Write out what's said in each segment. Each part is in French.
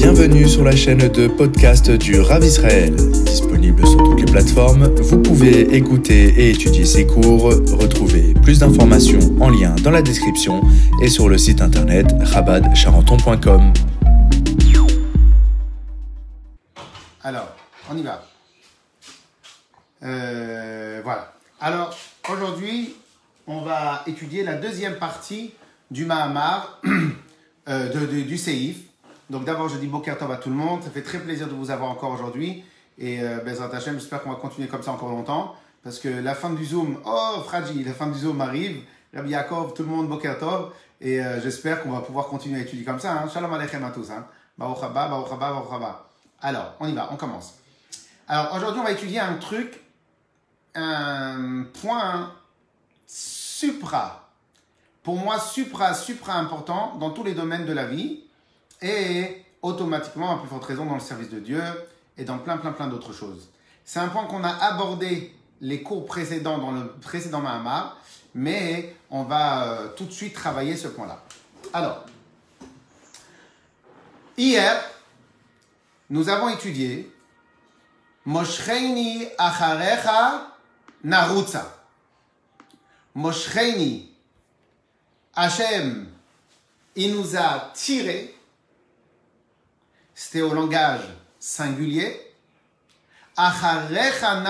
Bienvenue sur la chaîne de podcast du Rav Israël. Disponible sur toutes les plateformes, vous pouvez écouter et étudier ses cours. Retrouvez plus d'informations en lien dans la description et sur le site internet rabadcharenton.com. Alors, on y va. Euh, voilà. Alors, aujourd'hui, on va étudier la deuxième partie du Mahamar, euh, du Seif. Donc d'abord, je dis Boker Tov à tout le monde. Ça fait très plaisir de vous avoir encore aujourd'hui. Et euh, Bezrat j'espère qu'on va continuer comme ça encore longtemps. Parce que la fin du Zoom, oh, fragile, la fin du Zoom arrive. Rabbi Yaakov, tout le monde, Boker Tov. Et euh, j'espère qu'on va pouvoir continuer à étudier comme ça. Hein. Shalom Aleichem à tous. Hein. Baruch haba, Baruch haba, Baruch haba. Alors, on y va, on commence. Alors aujourd'hui, on va étudier un truc, un point supra. Pour moi, supra, supra important dans tous les domaines de la vie et automatiquement, à plus forte raison, dans le service de Dieu et dans plein, plein, plein d'autres choses. C'est un point qu'on a abordé les cours précédents dans le précédent Mahamar, mais on va euh, tout de suite travailler ce point-là. Alors, hier, nous avons étudié Moshreini acharecha narutza. Moshreini, Hachem, il nous a tiré, c'était au langage singulier. Acharecha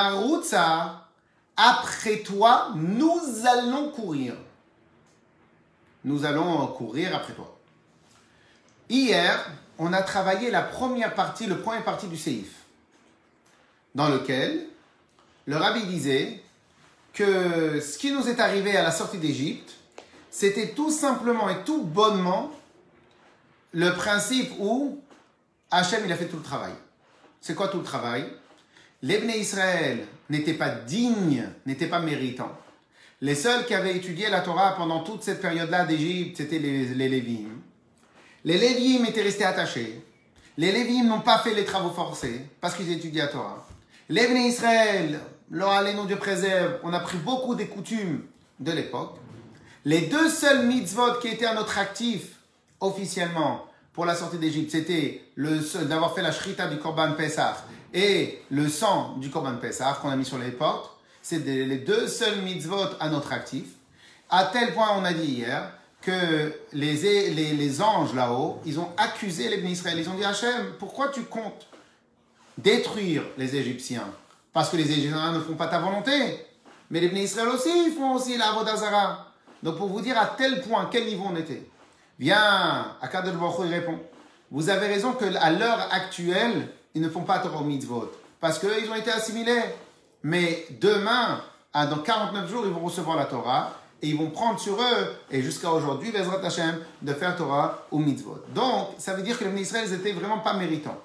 après toi, nous allons courir. Nous allons courir après toi. Hier, on a travaillé la première partie, le premier partie du Seif, dans lequel le rabbi disait que ce qui nous est arrivé à la sortie d'Égypte, c'était tout simplement et tout bonnement le principe où Hachem il a fait tout le travail. C'est quoi tout le travail? Les Israël n'étaient pas dignes, n'étaient pas méritants. Les seuls qui avaient étudié la Torah pendant toute cette période-là d'Égypte, c'était les, les Lévim. Les Lévim étaient restés attachés. Les Lévim n'ont pas fait les travaux forcés parce qu'ils étudiaient la Torah. Les Israël, leur allez, Dieu préserve, on a pris beaucoup des coutumes de l'époque. Les deux seuls mitzvot qui étaient à notre actif officiellement pour la sortie d'Égypte, c'était d'avoir fait la shrita du Korban Pessah et le sang du Korban Pessah qu'on a mis sur les portes. C'est les deux seuls mitzvot à notre actif. À tel point, on a dit hier, que les, les, les anges là-haut, ils ont accusé les Israël. Ils ont dit Hachem, pourquoi tu comptes détruire les Égyptiens? Parce que les Égyptiens ne font pas ta volonté. Mais les Israël aussi, ils font aussi la Vodazara. Donc pour vous dire à tel point, quel niveau on était. Viens, Akadosh Baruch il répond. Vous avez raison qu'à l'heure actuelle, ils ne font pas Torah mitzvot. Parce qu'ils ont été assimilés. Mais demain, à- dans 49 jours, ils vont recevoir la Torah. Et ils vont prendre sur eux, et jusqu'à aujourd'hui, Bezrat Hashem, de faire Torah ou mitzvot. Donc, ça veut dire que les Israël, ils étaient vraiment pas méritants.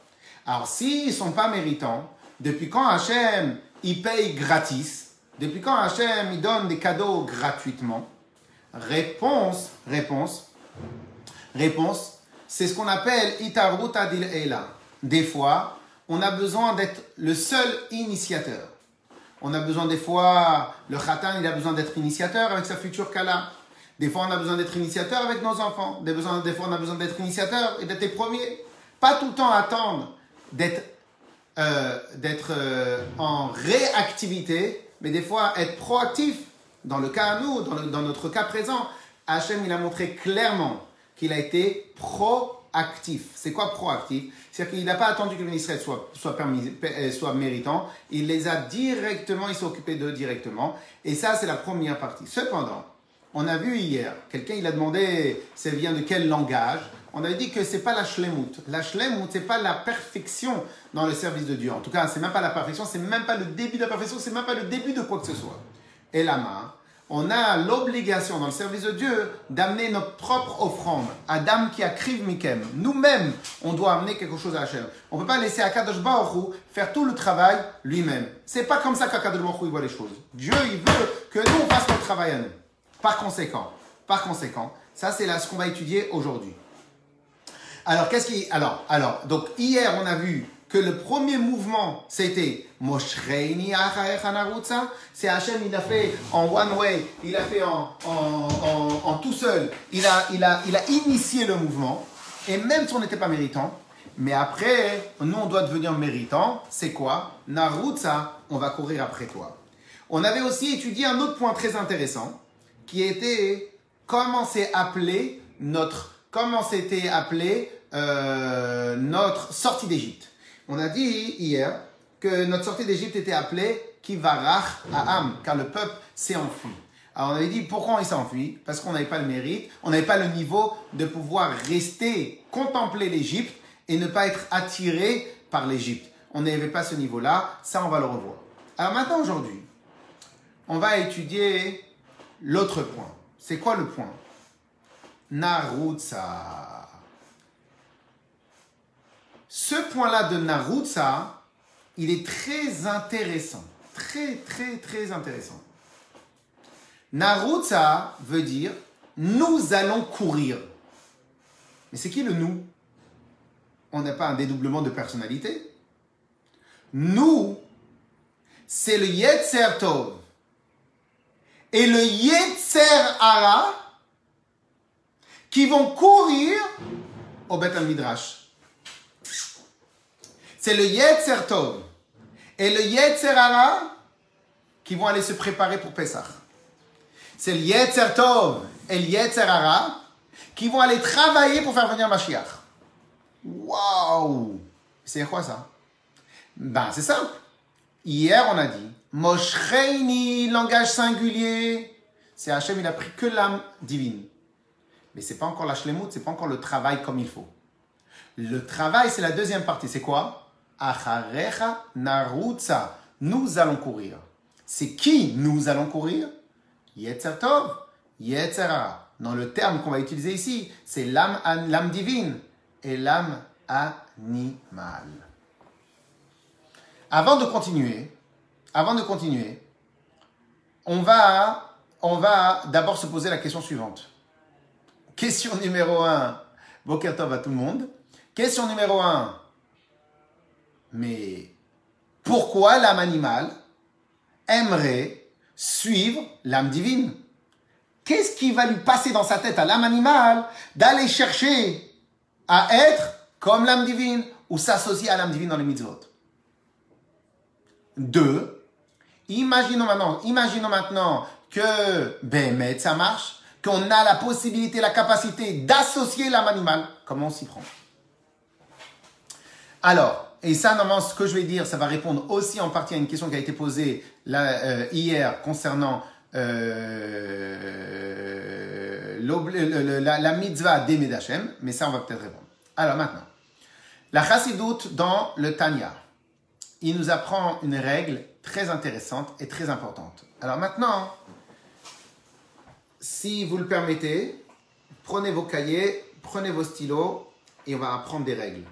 Alors, s'ils sont pas méritants, depuis quand Hachem, il paye gratis? Depuis quand Hachem, il donne des cadeaux gratuitement? Réponse, réponse, réponse, c'est ce qu'on appelle Itarut Adil Eila. Des fois, on a besoin d'être le seul initiateur. On a besoin des fois, le khatan, il a besoin d'être initiateur avec sa future kala. Des fois, on a besoin d'être initiateur avec nos enfants. Des, fois, on a besoin d'être initiateur et d'être les premiers. Pas tout le temps attendre d'être euh, euh, en réactivité, mais des fois être proactif. Dans le cas à nous, dans, dans notre cas présent, Hachem, il a montré clairement qu'il a été proactif. C'est quoi proactif? C'est-à-dire qu'il n'a pas attendu que le ministère soit, euh, soit méritant, il les a directement, il s'est occupé d'eux directement. Et ça, c'est la première partie. Cependant, on a vu hier, quelqu'un il a demandé, ça vient de quel langage? On a dit que c'est pas la shlemut. La shlemut, c'est pas la perfection dans le service de Dieu. En tout cas, c'est même pas la perfection, c'est même pas le début de la perfection, c'est même pas le début de quoi que ce soit. Et la main, on a l'obligation dans le service de Dieu d'amener notre propre offrande. Adam qui a kriv mikem. Nous-mêmes, on doit amener quelque chose à Hachem. On peut pas laisser Akadosh Baruch faire tout le travail lui-même. C'est pas comme ça qu'Akadosh Baruch voit les choses. Dieu, il veut que nous, on fasse notre travail à nous. Par conséquent, par conséquent, ça c'est là ce qu'on va étudier aujourd'hui. Alors, qu'est-ce qui. Alors, alors, donc hier, on a vu que le premier mouvement, c'était Moshreini Achaecha Narutza. C'est Hachem, il a fait en one way, il a fait en, en, en, en tout seul. Il a, il, a, il a initié le mouvement. Et même si on n'était pas méritant, Mais après, nous, on doit devenir méritant. C'est quoi? Narutsa, on va courir après toi. On avait aussi étudié un autre point très intéressant, qui était comment c'est appelé notre, comment c'était appelé euh, notre sortie d'Égypte. On a dit hier que notre sortie d'Égypte était appelée Kivarach Aham, car le peuple s'est enfui. Alors on avait dit pourquoi il s'est enfui Parce qu'on n'avait pas le mérite, on n'avait pas le niveau de pouvoir rester, contempler l'Égypte et ne pas être attiré par l'Égypte. On n'avait pas ce niveau-là, ça on va le revoir. Alors maintenant aujourd'hui, on va étudier l'autre point. C'est quoi le point? Narutsa. Ce point-là de Narutsa, il est très intéressant. Très, très, très intéressant. Narutsa veut dire nous allons courir. Mais c'est qui le nous? On n'a pas un dédoublement de personnalité. Nous, c'est le Yetzer Tov et le Yetzer Ara qui vont courir au Beth Midrash. C'est le Yetzer Tov et le Yetzer Ara qui vont aller se préparer pour Pessah. C'est le Yetzer Tov et le Yetzer Ara qui vont aller travailler pour faire venir Mashiach. Waouh C'est quoi ça? Ben, c'est simple. Hier, on a dit Moshreini, langage singulier. C'est Hachem, il a pris que l'âme divine. Mais c'est pas encore la shlemut, c'est pas encore le travail comme il faut. Le travail, c'est la deuxième partie. C'est quoi? Acharecha narutza. Nous allons courir. C'est qui nous allons courir? Yetzer Tov, Yetzera. Dans le terme qu'on va utiliser ici, c'est l'âme, l'âme divine et l'âme animale. Avant de continuer, avant de continuer, on va, on va d'abord se poser la question suivante. Question numéro 1. Bokertov à tout le monde. Question numéro 1. Mais pourquoi l'âme animale aimerait suivre l'âme divine? Qu'est-ce qui va lui passer dans sa tête à l'âme animale d'aller chercher à être comme l'âme divine ou s'associer à l'âme divine dans les mitzvot? Deux, imaginons maintenant, imaginons maintenant que ça marche, qu'on a la possibilité, la capacité d'associer l'âme animale. Comment on s'y prend? Alors, et ça, normalement, ce que je vais dire, ça va répondre aussi en partie à une question qui a été posée euh, hier concernant euh, la, mitzvah des Medachem, mais ça, on va peut-être répondre. Alors maintenant, la chassidoute dans le Tanya, il nous apprend une règle très intéressante et très importante. Alors maintenant, si vous le permettez, prenez vos cahiers, prenez vos stylos et on va apprendre des règles.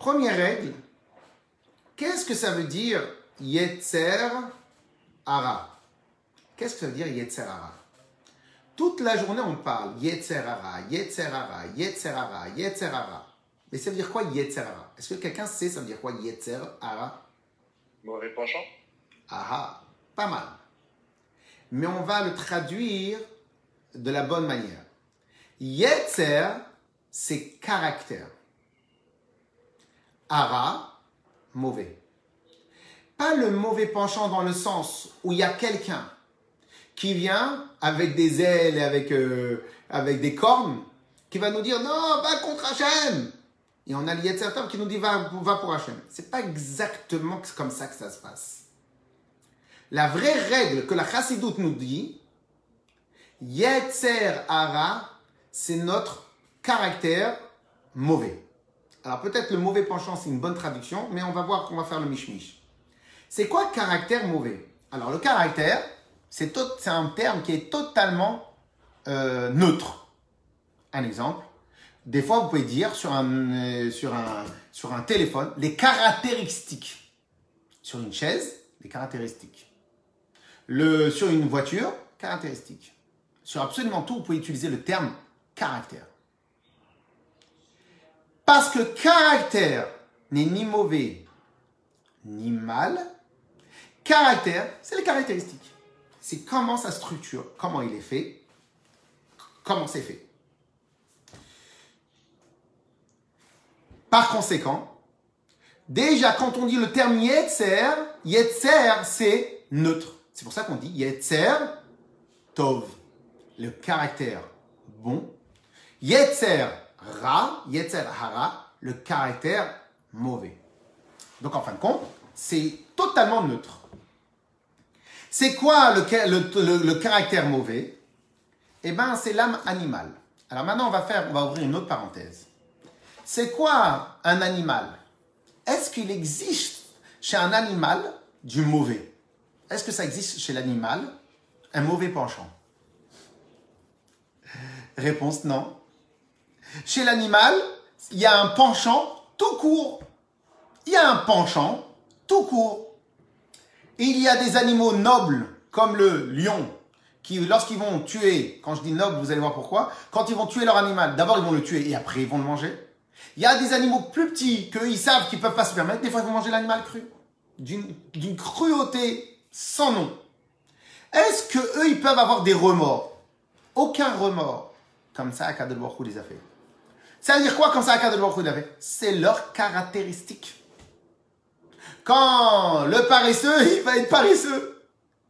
Première règle, qu'est-ce que ça veut dire Yetzer Ara Qu'est-ce que ça veut dire Yetzer Ara Toute la journée, on parle Yetzer Ara, Yetzer Ara, Yetzer Ara, Yetzer Ara. Mais ça veut dire quoi Yetzer Ara Est-ce que quelqu'un sait ça veut dire quoi Yetzer Ara Mauvais penchant Ah pas mal mais on va le traduire de la bonne manière. Yetzer, c'est caractère. Ara, mauvais. Pas le mauvais penchant dans le sens où il y a quelqu'un qui vient avec des ailes et avec, euh, avec des cornes, qui va nous dire non, va contre Hachem. Et on a Yetzer qui nous dit va, pour Hachem. C'est pas exactement comme ça que ça se passe. La vraie règle que la chassidoute nous dit, Yetzer Ara, c'est notre caractère mauvais. Alors peut-être le mauvais penchant, c'est une bonne traduction, mais on va voir qu'on va faire le mishmish. C'est quoi caractère mauvais? Alors le caractère, c'est un terme qui est totalement euh, neutre. Un exemple, des fois vous pouvez dire sur un, euh, téléphone les caractéristiques. Sur une chaise, les caractéristiques sur une voiture, caractéristique. Sur absolument tout, vous pouvez utiliser le terme caractère. Parce que caractère n'est ni mauvais ni mal. Caractère, c'est les caractéristiques. C'est comment sa structure, comment il est fait, comment c'est fait. Par conséquent, déjà quand on dit le terme Yetzer, Yetzer c'est neutre. C'est pour ça qu'on dit Yetzer Tov, le caractère bon. Yetzer Ra, Yetzer Hara, le caractère mauvais. Donc en fin de compte, c'est totalement neutre. C'est quoi le, caractère mauvais? Eh bien, c'est l'âme animale. Alors maintenant, on va, faire, on va ouvrir une autre parenthèse. C'est quoi un animal? Est-ce qu'il existe chez un animal du mauvais? Est-ce que ça existe chez l'animal? Un mauvais penchant Réponse non. Chez l'animal, il y a un penchant tout court. Il y a un penchant tout court. Il y a des animaux nobles, comme le lion, qui, lorsqu'ils vont tuer, quand je dis noble, vous allez voir pourquoi, quand ils vont tuer leur animal, d'abord ils vont le tuer et après ils vont le manger. Il y a des animaux plus petits qu'eux, ils savent qu'ils peuvent pas se permettre, des fois ils vont manger l'animal cru. D'une cruauté sans nom. Est-ce que eux, ils peuvent avoir des remords? Aucun remords. Comme ça, Akadel les a fait. Ça veut dire quoi comme ça, Akadel les a fait C'est leur caractéristique. Quand le paresseux, il va être paresseux.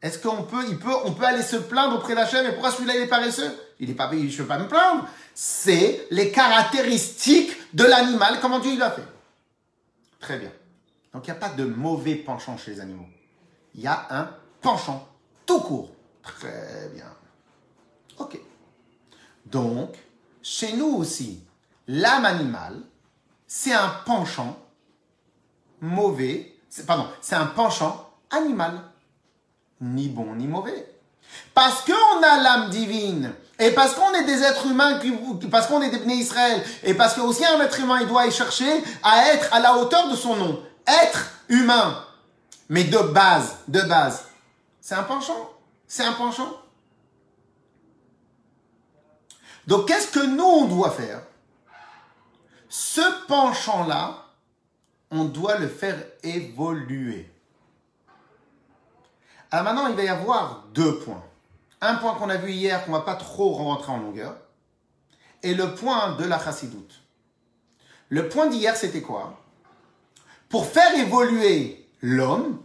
Est-ce qu'on peut, il peut, on peut aller se plaindre auprès d'Hachem et pourquoi celui-là il est paresseux? Il est pas, je ne peux pas me plaindre. C'est les caractéristiques de l'animal, comment Dieu l'a fait. Très bien. Donc il n'y a pas de mauvais penchant chez les animaux. Il y a un penchant tout court. Très bien. Ok. Donc, chez nous aussi, l'âme animale, c'est un penchant mauvais pardon, c'est un penchant animal. Ni bon ni mauvais. Parce qu'on a l'âme divine, et parce qu'on est des êtres humains, parce qu'on est des bénis Israël, et parce que aussi un être humain, il doit y chercher à être à la hauteur de son nom. Être humain. Mais de base, de base. C'est un penchant. C'est un penchant. Donc qu'est-ce que nous, on doit faire? Ce penchant-là, on doit le faire évoluer. Alors maintenant, il va y avoir deux points. Un point qu'on a vu hier, qu'on ne va pas trop rentrer en longueur, et le point de la chassidoute. Le point d'hier, c'était quoi? Pour faire évoluer l'homme,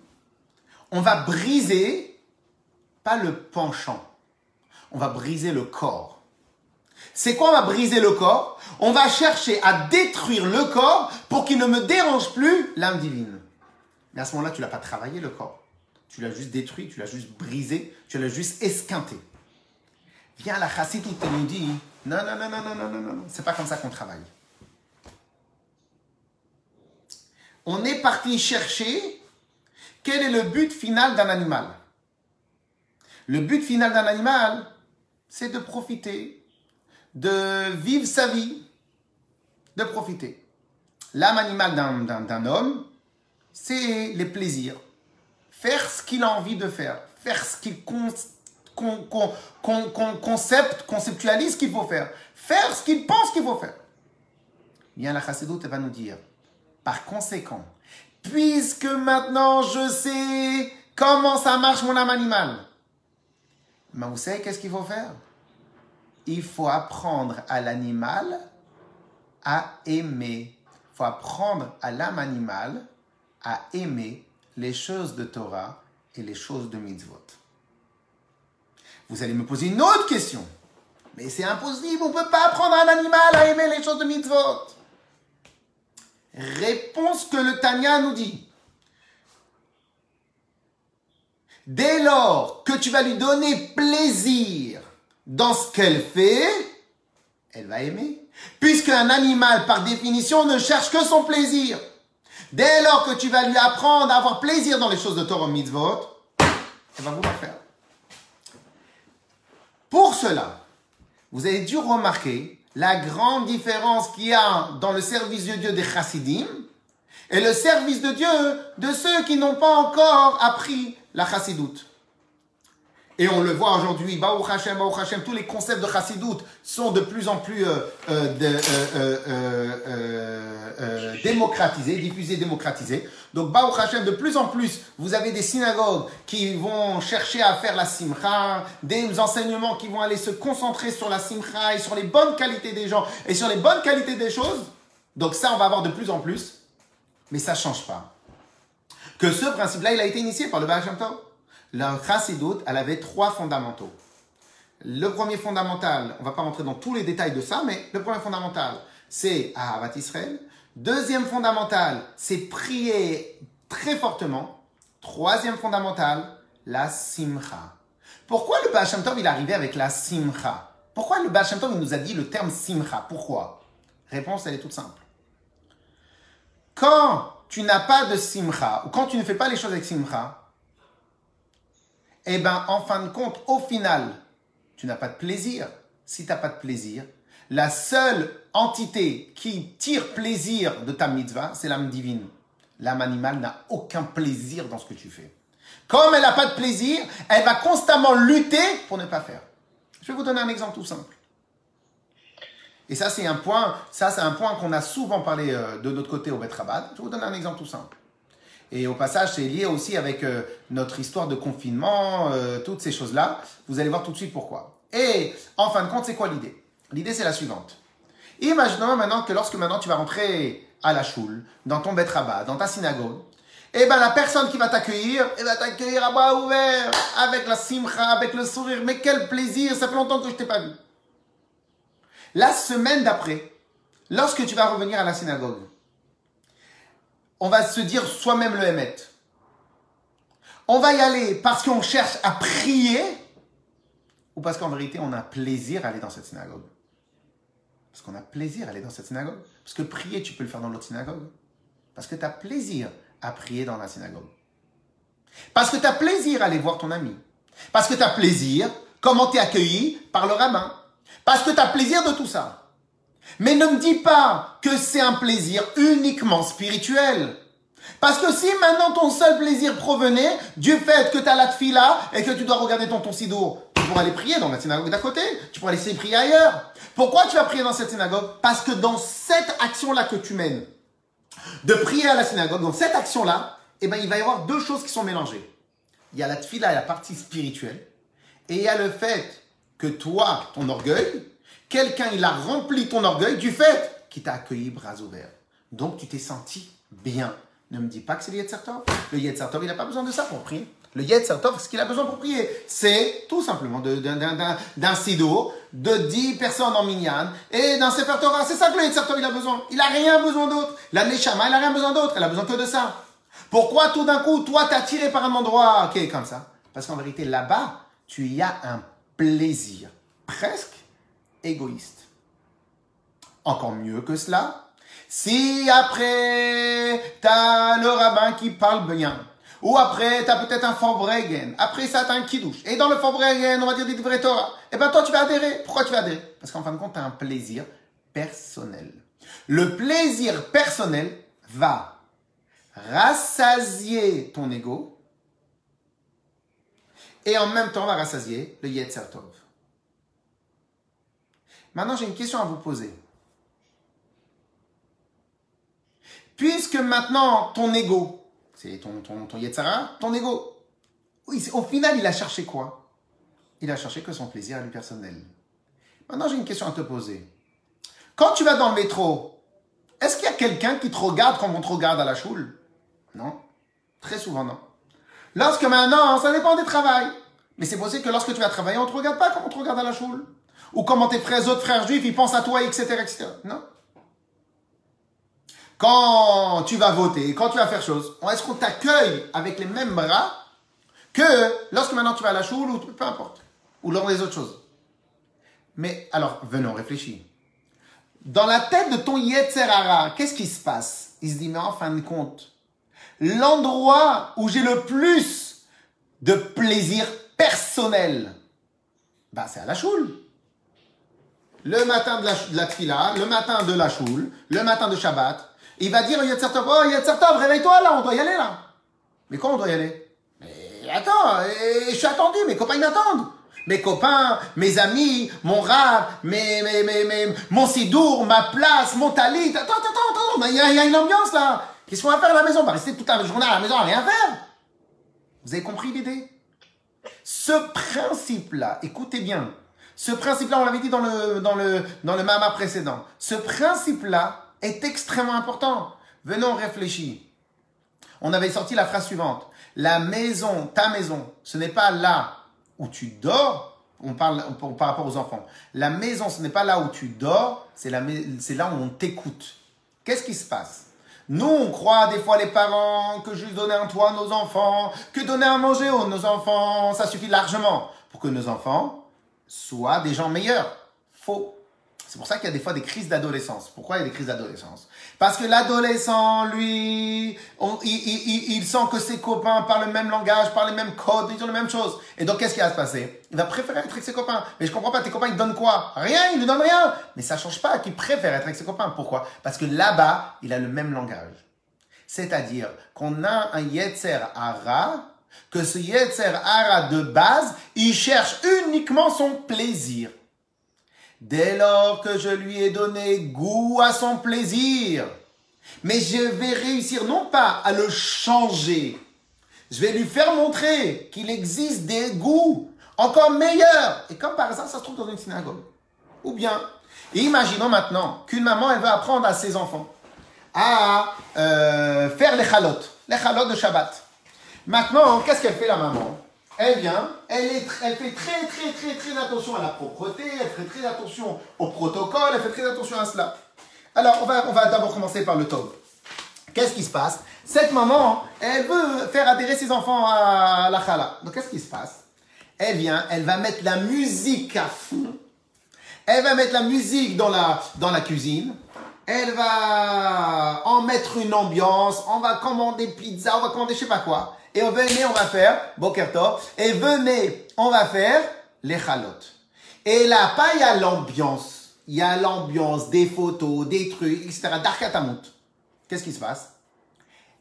on va briser, pas le penchant, on va briser le corps. C'est quoi on va briser le corps? On va chercher à détruire le corps pour qu'il ne me dérange plus l'âme divine. Mais à ce moment-là, tu l'as pas travaillé le corps. Tu l'as juste détruit, tu l'as juste brisé, tu l'as juste esquinté. Viens la chassidoute et nous dit non, non, non, non, non, non, non, non, non, c'est pas comme ça qu'on travaille. On est parti chercher quel est le but final d'un animal. Le but final d'un animal, c'est de profiter de vivre sa vie, de profiter. L'âme animale d'un homme, c'est les plaisirs. Faire ce qu'il a envie de faire. Faire ce qu'il concept, conceptualise qu'il faut faire. Faire ce qu'il pense qu'il faut faire. Bien, la chassidoute va nous dire, par conséquent, puisque maintenant je sais comment ça marche mon âme animale, mais vous savez qu'est-ce qu'il faut faire? Il faut apprendre à l'animal à aimer. Il faut apprendre à l'âme animale à aimer les choses de Torah et les choses de mitzvot. Vous allez me poser une autre question. Mais c'est impossible, on ne peut pas apprendre à un animal à aimer les choses de mitzvot. Réponse que le Tanya nous dit. Dès lors que tu vas lui donner plaisir dans ce qu'elle fait, elle va aimer. Puisqu'un animal, par définition, ne cherche que son plaisir. Dès lors que tu vas lui apprendre à avoir plaisir dans les choses de Torah Mitzvot, elle va vouloir faire. Pour cela, vous avez dû remarquer la grande différence qu'il y a dans le service de Dieu des chassidim et le service de Dieu de ceux qui n'ont pas encore appris la chassidoute. Et on le voit aujourd'hui, Baruch Hashem, Baruch Hashem, tous les concepts de Chassidut sont de plus en plus euh, euh, euh, démocratisés, diffusés, démocratisés. Donc Baruch Hashem, de plus en plus, vous avez des synagogues qui vont chercher à faire la simcha, des enseignements qui vont aller se concentrer sur la simcha et sur les bonnes qualités des gens et sur les bonnes qualités des choses. Donc ça, on va avoir de plus en plus, mais ça change pas. Que ce principe-là, il a été initié par le Baal Shem Tov. La Chassidut, elle avait trois fondamentaux. Le premier fondamental, on va pas rentrer dans tous les détails de ça, mais le premier fondamental, c'est Ahavat Israël. Deuxième fondamental, c'est prier très fortement. Troisième fondamental, la Simcha. Pourquoi le Baal Shem Tov, il est arrivé avec la Simcha? Pourquoi le Baal Shem Tov, il nous a dit le terme Simcha? Pourquoi? Réponse, elle est toute simple. Quand tu n'as pas de Simcha, ou quand tu ne fais pas les choses avec Simcha, eh bien, en fin de compte, au final, tu n'as pas de plaisir. Si tu n'as pas de plaisir, la seule entité qui tire plaisir de ta mitzvah, c'est l'âme divine. L'âme animale n'a aucun plaisir dans ce que tu fais. Comme elle n'a pas de plaisir, elle va constamment lutter pour ne pas faire. Je vais vous donner un exemple tout simple. Et ça, c'est un point, point qu'on a souvent parlé euh, de notre côté au Betrabad. Je vais vous donner un exemple tout simple. Et au passage, c'est lié aussi avec euh, notre histoire de confinement, euh, toutes ces choses-là. Vous allez voir tout de suite pourquoi. Et en fin de compte, c'est quoi l'idée? L'idée, c'est la suivante. Imaginons maintenant que lorsque maintenant tu vas rentrer à la choule, dans ton Betrabad, dans ta synagogue, eh ben la personne qui va t'accueillir, elle va t'accueillir à bras ouverts, avec la simcha, avec le sourire. Mais quel plaisir, ça fait longtemps que je t'ai pas vu. La semaine d'après, lorsque tu vas revenir à la synagogue, on va se dire soi-même le Hémet. On va y aller parce qu'on cherche à prier ou parce qu'en vérité on a plaisir à aller dans cette synagogue. Parce qu'on a plaisir à aller dans cette synagogue. Parce que prier, tu peux le faire dans l'autre synagogue. Parce que tu as plaisir à prier dans la synagogue. Parce que tu as plaisir à aller voir ton ami. Parce que tu as plaisir comment tu es accueilli par le rabbin. Parce que tu as plaisir de tout ça. Mais ne me dis pas que c'est un plaisir uniquement spirituel. Parce que si maintenant ton seul plaisir provenait du fait que tu as la tfila et que tu dois regarder ton ton tu pourras aller prier dans la synagogue d'à côté, tu pourras laisser prier ailleurs. Pourquoi tu vas prier dans cette synagogue? Parce que dans cette action-là que tu mènes, de prier à la synagogue, dans cette action-là, eh ben, il va y avoir deux choses qui sont mélangées. Il y a la tfila et la partie spirituelle, et il y a le fait que toi, ton orgueil, quelqu'un, il a rempli ton orgueil du fait qu'il t'a accueilli bras ouverts. Donc, tu t'es senti bien. Ne me dis pas que c'est le Yetzertov. Le Yetzertov, il n'a pas besoin de ça pour prier. Le Yetzertov, ce qu'il a besoin pour prier, c'est tout simplement d'un sido, de 10 personnes en minyan et d'un Sefer Torah. C'est ça que le Yetzertov, il a besoin. Il n'a rien besoin d'autre. La Neshama, il n'a rien besoin d'autre. Elle a besoin que de ça. Pourquoi tout d'un coup, toi, t'es attiré par un endroit? Qui est comme ça Parce qu'en vérité, là-bas, tu y as un plaisir presque égoïste. Encore mieux que cela, si après, t'as le rabbin qui parle bien, ou après, t'as peut-être un Forbregen, après ça, t'as un Kiddush, et dans le Forbregen, on va dire des vrais Torah, et eh ben toi, tu vas adhérer. Pourquoi tu vas adhérer? Parce qu'en fin de compte, t'as un plaisir personnel. Le plaisir personnel va rassasier ton ego, et en même temps va rassasier le Yetzer Tov. Maintenant, j'ai une question à vous poser. Puisque maintenant, ton ego, c'est ton, ton, ton Yetzara, ton ego, au final, il a cherché quoi? Il a cherché que son plaisir à lui personnel. Maintenant, j'ai une question à te poser. Quand tu vas dans le métro, est-ce qu'il y a quelqu'un qui te regarde comme on te regarde à la choule? Non. Très souvent, non. Lorsque maintenant, ça dépend des travails. Mais c'est possible que lorsque tu vas travailler, on ne te regarde pas comme on te regarde à la choule. Ou comment tes frères, autres frères juifs, ils pensent à toi, etc., etc. Non. Quand tu vas voter, quand tu vas faire chose, est-ce qu'on t'accueille avec les mêmes bras que lorsque maintenant tu vas à la choule ou peu importe, ou lors des autres choses? Mais alors, venons, réfléchis. Dans la tête de ton Yetzerara, qu'est-ce qui se passe? Il se dit, mais en fin de compte, l'endroit où j'ai le plus de plaisir personnel, bah, c'est à la choule le matin de la, de le matin de la choule, le matin de Shabbat, il va dire Yetzertov, oh Yetzertov, réveille-toi là, on doit y aller là. Mais quand on doit y aller? Mais attends, je suis attendu, mes copains ils m'attendent. Mes copains, mes amis, mon rab, mes, mes, mes, mon sidour, ma place, mon talit. Attends, attends, attends, il y, a, y a une ambiance là. Qu'est-ce qu'on va faire à la maison? On va rester toute la journée à la maison à rien faire. Vous avez compris l'idée? Ce principe-là, écoutez bien, ce principe-là, on l'avait dit dans le, dans le, dans le Mama précédent. Ce principe-là, est extrêmement important. Venons réfléchir. On avait sorti la phrase suivante. La maison, ta maison, ce n'est pas là où tu dors. On parle par rapport aux enfants. La maison, ce n'est pas là où tu dors, c'est là où on t'écoute. Qu'est-ce qui se passe? Nous, on croit des fois les parents que juste donner un toit à nos enfants, que donner à manger à nos enfants, ça suffit largement pour que nos enfants soient des gens meilleurs. Faux. C'est pour ça qu'il y a des fois des crises d'adolescence. Pourquoi il y a des crises d'adolescence? Parce que l'adolescent, lui, il, sent que ses copains parlent le même langage, parlent les mêmes codes, ils ont les mêmes choses. Et donc, qu'est-ce qui va se passer? Il va préférer être avec ses copains. Mais je comprends pas, tes copains, ils donnent quoi? Rien, ils ne donnent rien. Mais ça change pas qu'il préfère être avec ses copains. Pourquoi? Parce que là-bas, il a le même langage. C'est-à-dire qu'on a un Yetzer Hara, que ce Yetzer Hara de base, il cherche uniquement son plaisir. Dès lors que je lui ai donné goût à son plaisir, mais je vais réussir non pas à le changer, je vais lui faire montrer qu'il existe des goûts encore meilleurs. Et comme par hasard, ça se trouve dans une synagogue. Ou bien, imaginons maintenant qu'une maman, elle veut apprendre à ses enfants à euh, faire les chalotes, les chalotes de Shabbat. Maintenant, qu'est-ce qu'elle fait la maman? Elle vient, elle, fait très très très très attention à la propreté, elle fait très attention au protocole, elle fait très attention à cela. Alors, on va, d'abord commencer par le top. Qu'est-ce qui se passe? Cette maman, elle veut faire adhérer ses enfants à la chala. Donc, qu'est-ce qui se passe? Elle vient, elle va mettre la musique à fond. Elle va mettre la musique dans la, dans la cuisine. Elle va en mettre une ambiance. On va commander pizza, on va commander je sais pas quoi. Et venez, on va faire, Bokerto, et venez, on va faire les chalotes. Et là, pas il y a l'ambiance. Il y a l'ambiance, des photos, des trucs, etc. Darkatamut. Qu'est-ce qui se passe?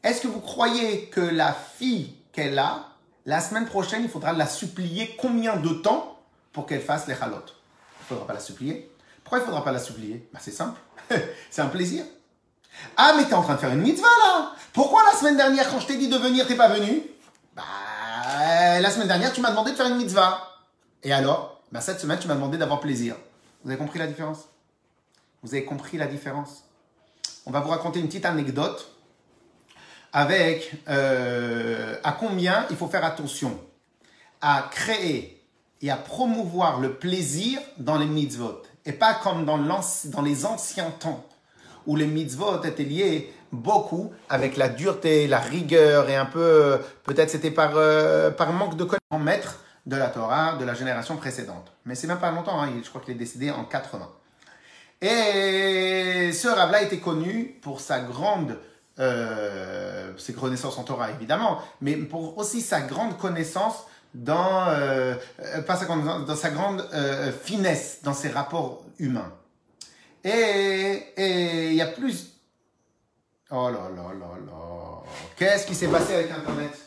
Est-ce que vous croyez que la fille qu'elle a, la semaine prochaine, il faudra la supplier combien de temps pour qu'elle fasse les chalotes? Il ne faudra pas la supplier. Pourquoi il ne faudra pas la supplier? Bah, C'est simple. c'est un plaisir. Ah, mais tu es en train de faire une mitzvah là Pourquoi la semaine dernière, quand je t'ai dit de venir, t'es pas venu? Bah, la semaine dernière, tu m'as demandé de faire une mitzvah. Et alors? Bah, cette semaine, tu m'as demandé d'avoir plaisir. Vous avez compris la différence? Vous avez compris la différence? On va vous raconter une petite anecdote avec euh, à combien il faut faire attention à créer et à promouvoir le plaisir dans les mitzvot. Et pas comme dans les anciens temps où les mitzvot étaient liés beaucoup avec la dureté, la rigueur et un peu, peut-être c'était par, euh, par manque de connaissance, maître de la Torah de la génération précédente. Mais c'est même pas longtemps, hein, je crois qu'il est décédé en 80. Et ce Rav-là était connu pour sa grande, euh, ses connaissances en Torah évidemment, mais pour aussi sa grande connaissance dans, euh, pas sa, dans sa grande euh, finesse dans ses rapports humains. Et il y a plus. Oh là là là là. Qu'est-ce qui s'est passé avec Internet?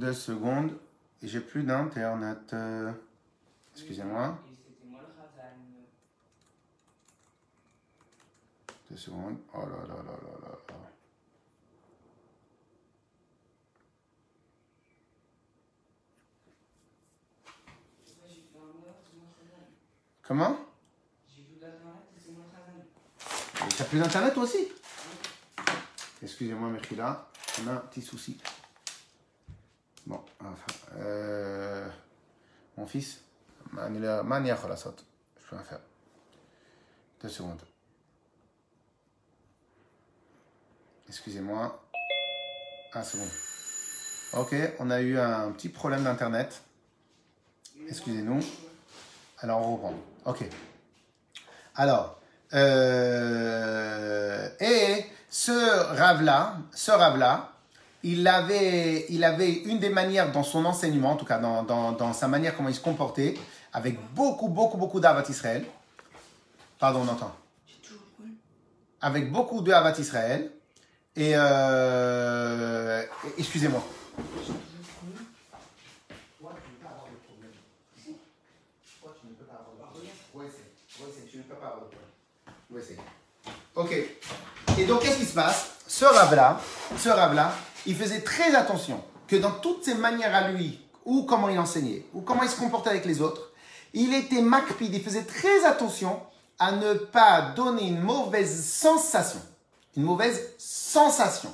Deux secondes. J'ai plus d'internet. Excusez-moi. Deux secondes. Oh là là là là là. Comment T'as plus d'internet toi aussi Excusez-moi, Mechila, on a un petit souci. Bon, enfin, euh, mon fils, Mania Je peux rien faire. Deux secondes. Excusez-moi. Ah, c'est bon. Ok, on a eu un petit problème d'internet. Excusez-nous. Alors, on reprend. Ok. Alors, euh, et ce rave-là, ce il avait, il avait une des manières dans son enseignement, en tout cas dans, dans, sa manière comment il se comportait, avec beaucoup, beaucoup, beaucoup d'Avat Israël. Pardon, on entend. Avec beaucoup de Avat Israël. Et euh, excusez-moi. Ok. Et donc, qu'est-ce qui se passe? Ce rave-là, ce rave-là, il faisait très attention que dans toutes ses manières à lui, ou comment il enseignait, ou comment il se comportait avec les autres, il était macpide, il faisait très attention à ne pas donner une mauvaise sensation. Une mauvaise sensation.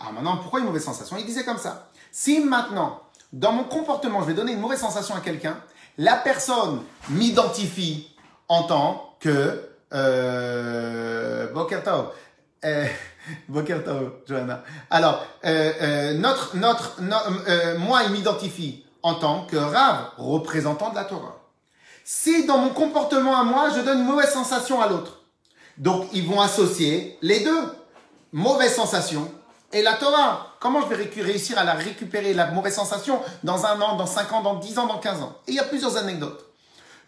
Alors maintenant, pourquoi une mauvaise sensation? Il disait comme ça. Si maintenant, dans mon comportement, je vais donner une mauvaise sensation à quelqu'un, la personne m'identifie en tant que... Euh. Euh, Johanna. Alors, euh, euh, notre, notre, euh, moi, il m'identifie en tant que Rav, représentant de la Torah. Si dans mon comportement à moi, je donne une mauvaise sensation à l'autre, donc ils vont associer les deux, mauvaise sensation et la Torah. Comment je vais réussir à la récupérer, la mauvaise sensation, dans un an, dans cinq ans, dans dix ans, dans quinze ans? Et il y a plusieurs anecdotes.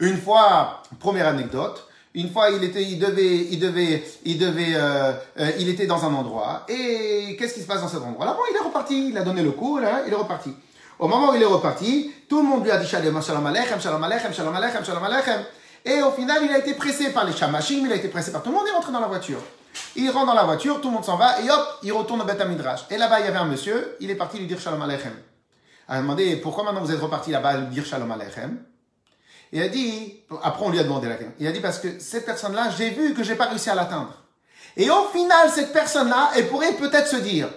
Une fois, première anecdote, une fois, il était, il devait, il devait, il devait, euh, euh, il était dans un endroit. Et qu'est-ce qui se passe dans cet endroit Là, bon, il est reparti. Il a donné le coup, là, il est reparti. Au moment où il est reparti, tout le monde lui a dit Shalom, Aleichem, Shalom Aleichem, Shalom Aleichem, Shalom Aleichem. Et au final, il a été pressé par les chamashim, il a été pressé par tout le monde, il est rentré dans la voiture. Il rentre dans la voiture, tout le monde s'en va, et hop, il retourne au Beth Midrash. Et là-bas, il y avait un monsieur, il est parti lui dire Shalom Aleichem. Il a demandé pourquoi maintenant vous êtes reparti là-bas lui dire Shalom Aleichem? Il a dit, après on lui a demandé la question, il a dit parce que cette personne-là, j'ai vu que j'ai pas réussi à l'atteindre. Et au final, cette personne-là, elle pourrait peut-être se dire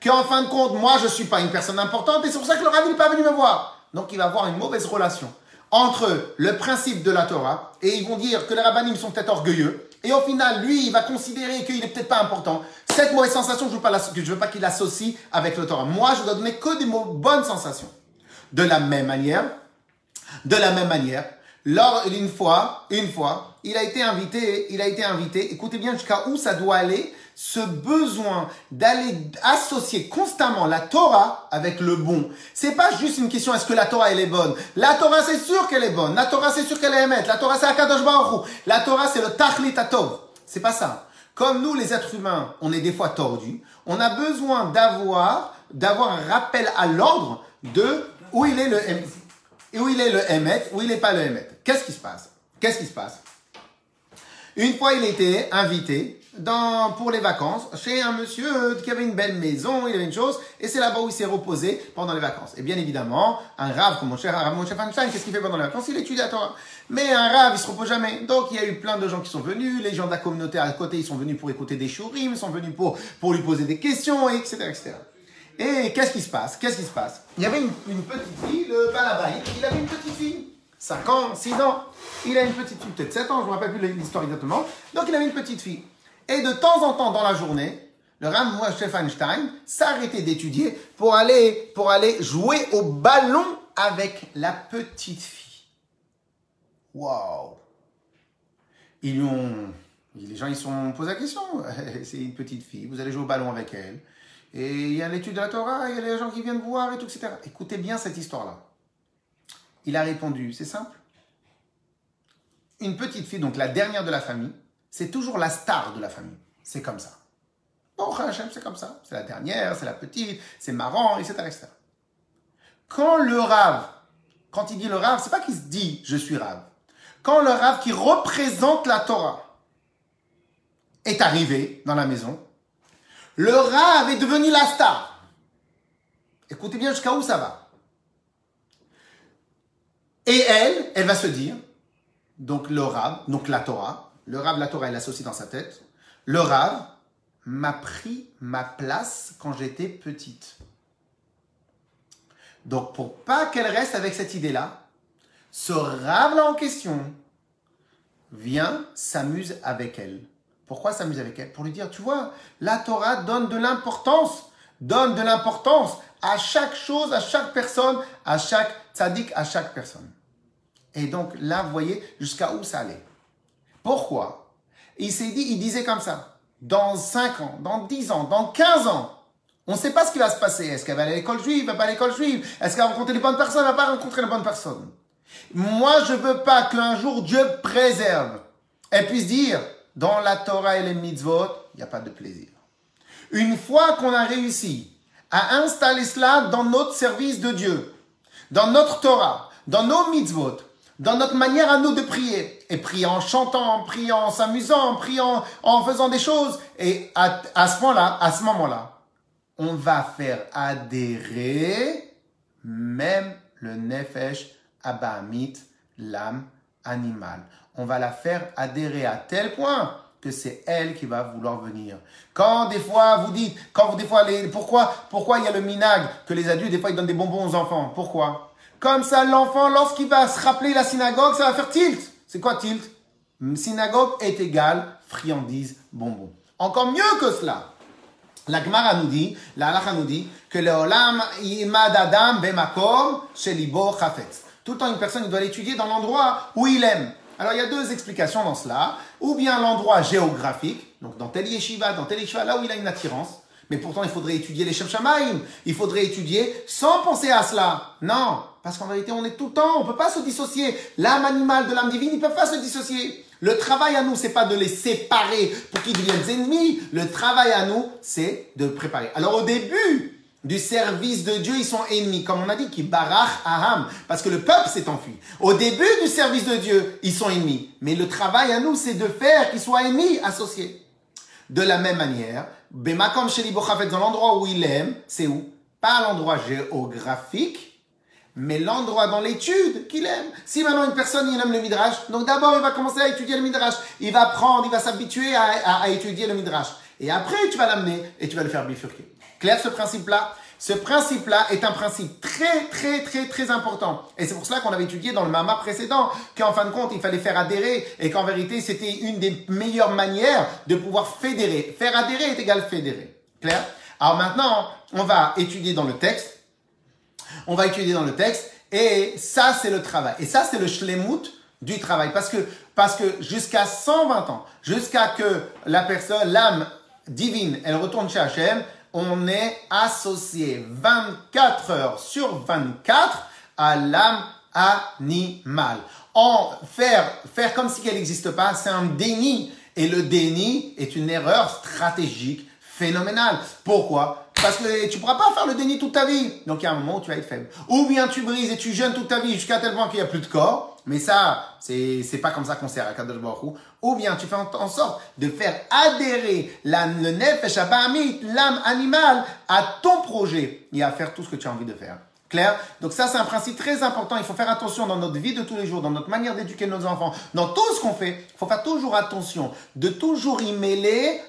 qu'en fin de compte, moi, je suis pas une personne importante et c'est pour ça que le rabbi n'est pas venu me voir. Donc il va avoir une mauvaise relation entre le principe de la Torah et ils vont dire que les rabbinim sont peut-être orgueilleux et au final, lui, il va considérer qu'il est peut-être pas important. Cette mauvaise sensation, je je veux pas qu'il associe avec le Torah. Moi, je dois donner que des bonnes sensations. De la même manière, de la même manière, lors d'une fois, une fois, il a été invité, il a été invité, écoutez bien jusqu'à où ça doit aller, ce besoin d'aller associer constamment la Torah avec le bon. C'est pas juste une question est-ce que la Torah elle est bonne? La Torah c'est sûr qu'elle est bonne. La Torah c'est sûr qu'elle est émette. La Torah c'est Akadosh Baruch La Torah c'est le Tachlit Atov. C'est pas ça. Comme nous les êtres humains, on est des fois tordus, on a besoin d'avoir d'avoir un rappel à l'ordre de où il est le et où il est le Emet, où il n'est pas le Emet. Qu'est-ce qui se passe? Qu'est-ce qui se passe? Une fois, il était invité pour les vacances chez un monsieur qui avait une belle maison, il avait une chose, et c'est là-bas où il s'est reposé pendant les vacances. Et bien évidemment, un rave comme mon cher, mon chef Einstein, qu'est-ce qu'il fait pendant les vacances? Il étudie la Torah. Mais un rave, il se repose jamais. Donc il y a eu plein de gens qui sont venus, les gens de la communauté à côté, ils sont venus pour écouter des shurim, ils sont venus pour, pour lui poser des questions, etc., etc. Et qu'est-ce qui se passe? Qu'est-ce qui se passe? Il y avait une, petite fille, le balabaï, il avait une petite fille. 5 ans, 6 ans. Il a une petite fille, peut-être 7 ans, je ne me rappelle plus l'histoire exactement. Donc il avait une petite fille. Et de temps en temps dans la journée, le Ram Chef Einstein s'arrêtait d'étudier pour aller, pour aller jouer au ballon avec la petite fille. Waouh Ils ont... Les gens ils sont posé la question. C'est une petite fille, vous allez jouer au ballon avec elle. Et il y a l'étude de la Torah, il y a les gens qui viennent voir et tout, etc. Écoutez bien cette histoire-là. Il a répondu, c'est simple. Une petite fille, donc la dernière de la famille, c'est toujours la star de la famille. C'est comme ça. Bon, Hachem, c'est comme ça. C'est la dernière, c'est la petite, c'est marrant, etc., etc. Quand le rave, quand il dit le rave, c'est pas qu'il se dit je suis rave. Quand le rave qui représente la Torah est arrivé dans la maison, le Rav est devenu la star. Écoutez bien jusqu'à où ça va. Et elle, elle va se dire, donc le Rav, donc la Torah, le Rav, la Torah, elle l'associe dans sa tête, le Rav m'a pris ma place quand j'étais petite. Donc pour pas qu'elle reste avec cette idée-là, ce Rav-là en question vient, s'amuse avec elle. Pourquoi s'amuser avec elle Pour lui dire, tu vois, la Torah donne de l'importance, donne de l'importance à chaque chose, à chaque personne, à chaque tzaddik, à chaque personne. Et donc là, vous voyez jusqu'à où ça allait. Pourquoi Il s'est dit, il disait comme ça, dans 5 ans, dans 10 ans, dans 15 ans, on ne sait pas ce qui va se passer. Est-ce qu'elle va aller à l'école juive, va pas à l'école juive? Est-ce qu'elle va rencontrer les bonnes personnes, elle va pas rencontrer les bonnes personnes? Moi, je veux pas qu'un jour Dieu préserve. Elle puisse dire, dans la Torah et les mitzvot, il n'y a pas de plaisir. Une fois qu'on a réussi à installer cela dans notre service de Dieu, dans notre Torah, dans nos mitzvot, dans notre manière à nous de prier, et prier en chantant, en priant, en s'amusant, en priant, en faisant des choses, et à, ce moment-là, à ce moment-là, on va faire adhérer même le nefesh abamit, l'âme On va la faire adhérer à tel point que c'est elle qui va vouloir venir. Quand des fois vous dites, quand des fois les, pourquoi, pourquoi il y a le minag que les adultes des fois ils donnent des bonbons aux enfants? Pourquoi? Comme ça l'enfant lorsqu'il va se rappeler la synagogue, ça va faire tilt. C'est quoi tilt? Synagogue est égal friandise bonbon. Encore mieux que cela. La Gemara nous dit, la Halacha nous dit que le olam imad adam bemakom shelibo chafetz. Tout le temps, une personne doit l'étudier dans l'endroit où il aime. Alors, il y a deux explications dans cela. Ou bien l'endroit géographique, donc dans tel yeshiva, dans tel yeshiva, là où il a une attirance. Mais pourtant, il faudrait étudier les Shem Shamaim. Il faudrait étudier sans penser à cela. Non, parce qu'en vérité, on est tout le temps, on peut pas se dissocier. L'âme animale de l'âme divine, ils ne peuvent pas se dissocier. Le travail à nous, c'est pas de les séparer pour qu'ils deviennent ennemis. Le travail à nous, c'est de préparer. Alors au début du service de Dieu, ils sont ennemis. Comme on a dit, qui barach aham. Parce que le peuple s'est enfui. Au début du service de Dieu, ils sont ennemis. Mais le travail à nous, c'est de faire qu'ils soient ennemis, associés. De la même manière, Bemakom Sheli dans l'endroit où il aime, c'est où? Pas l'endroit géographique, mais l'endroit dans l'étude qu'il aime. Si maintenant une personne il aime le midrash, donc d'abord il va commencer à étudier le midrash, il va apprendre, il va s'habituer à, étudier le midrash, et après tu vas l'amener et tu vas le faire bifurquer. Clair ce principe-là Ce principe-là est un principe très très très très important, et c'est pour cela qu'on avait étudié dans le Mama précédent qu'en fin de compte il fallait faire adhérer, et qu'en vérité c'était une des meilleures manières de pouvoir fédérer. Faire adhérer est égal fédérer. Clair? Alors maintenant on va étudier dans le texte on va étudier dans le texte. Et ça, c'est le travail. Et ça, c'est le shlemut du travail. Parce que, parce que jusqu'à 120 ans, jusqu'à que la personne, l'âme divine, elle retourne chez Hachem, on est associé 24 heures sur 24 à l'âme animale. En faire, faire comme si qu'elle n'existe pas, c'est un déni. Et le déni est une erreur stratégique phénoménale. Pourquoi? Parce que tu pourras pas faire le déni toute ta vie. Donc il y a un moment où tu vas être faible. Ou bien tu brises et tu jeûnes toute ta vie jusqu'à tel point qu'il n'y a plus de corps. Mais ça, c'est, c'est pas comme ça qu'on sert à Kadosh Baruch Ou bien tu fais en, sorte de faire adhérer la, le nefesh l'âme animale, à ton projet et à faire tout ce que tu as envie de faire. Donc ça, c'est un principe très important. Il faut faire attention dans notre vie de tous les jours, dans notre manière d'éduquer nos enfants, dans tout ce qu'on fait. Il faut faire toujours attention de toujours y mêler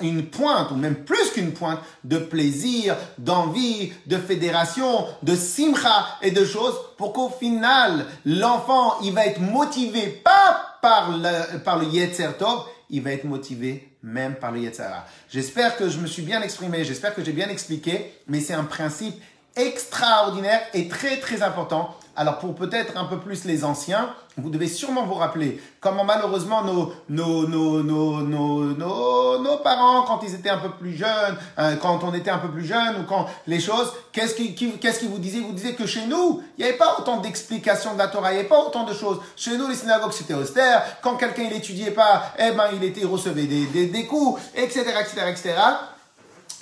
une pointe, ou même plus qu'une pointe, de plaisir, d'envie, de fédération, de simcha et de choses pour qu'au final, l'enfant, il va être motivé pas par le, par le Yetzer Tov, il va être motivé même par le Yetzara. J'espère que je me suis bien exprimé, j'espère que j'ai bien expliqué, mais c'est un principe extraordinaire et très très important. Alors pour peut-être un peu plus les anciens, vous devez sûrement vous rappeler comment malheureusement nos, nos, nos, nos, nos, nos, parents, quand ils étaient un peu plus jeunes, euh, quand on était un peu plus jeunes, ou quand les choses, qu'est-ce qu'ils qu'est-ce qui vous disaient? Vous disiez que chez nous, il n'y avait pas autant d'explications de la Torah, il n'y avait pas autant de choses. Chez nous, les synagogues, c'était austère. Quand quelqu'un il étudiait pas, eh ben, il était, il recevait des, des, des coups, etc., etc., etc.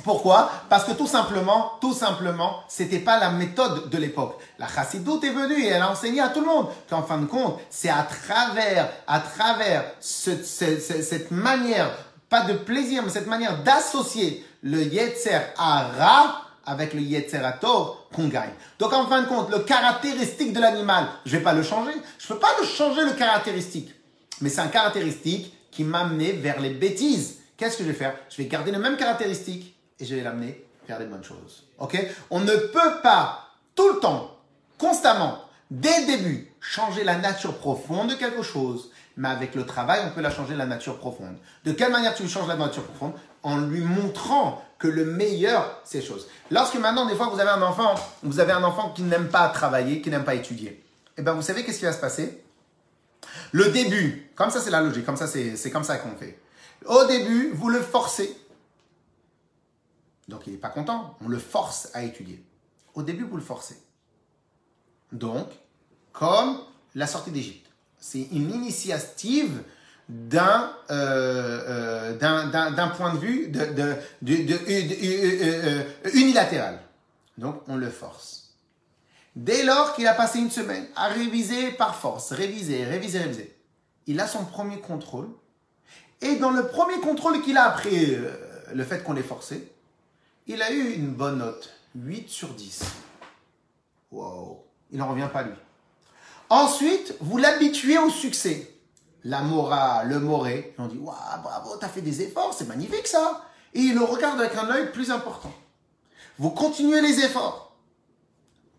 Pourquoi? Parce que tout simplement, tout simplement, c'était pas la méthode de l'époque. La chassidoute est venue et elle a enseigné à tout le monde qu'en fin de compte, c'est à travers, à travers cette manière, pas de plaisir, mais cette manière d'associer le yetzer ara avec le yetzer tov qu'on gagne. Donc en fin de compte, le caractéristique de l'animal, je vais pas le changer. Je peux pas le changer le caractéristique. Mais c'est un caractéristique qui m'a amené vers les bêtises. Qu'est-ce que je vais faire? Je vais garder le même caractéristique et je vais l'amener faire des bonnes choses. Ok? On ne peut pas tout le temps, constamment, dès le début, changer la nature profonde de quelque chose. Mais avec le travail, on peut la changer la nature profonde. De quelle manière tu changes la nature profonde? En lui montrant que le meilleur, c'est choses. Lorsque maintenant, des fois, vous avez un enfant, vous avez un enfant qui n'aime pas travailler, qui n'aime pas étudier. Eh bien, vous savez qu'est-ce qui va se passer? Le début, comme ça c'est la logique, comme ça c'est comme ça qu'on fait. Au début, vous le forcez donc il n'est pas content. On le force à étudier. Au début, vous le forcez. Donc, comme la sortie d'Égypte. C'est une initiative d'un euh, euh, point de vue euh, unilatéral. Donc, on le force. Dès lors qu'il a passé une semaine à réviser par force, réviser, réviser, réviser, il a son premier contrôle. Et dans le premier contrôle qu'il a après le fait qu'on l'ait forcé, Il a eu une bonne note, 8 sur 10. Wow, il n'en revient pas lui. Ensuite, vous l'habituez au succès. La mora, le moré, on dit Waouh, bravo, t'as fait des efforts, c'est magnifique ça. Et il le regarde avec un œil plus important. Vous continuez les efforts.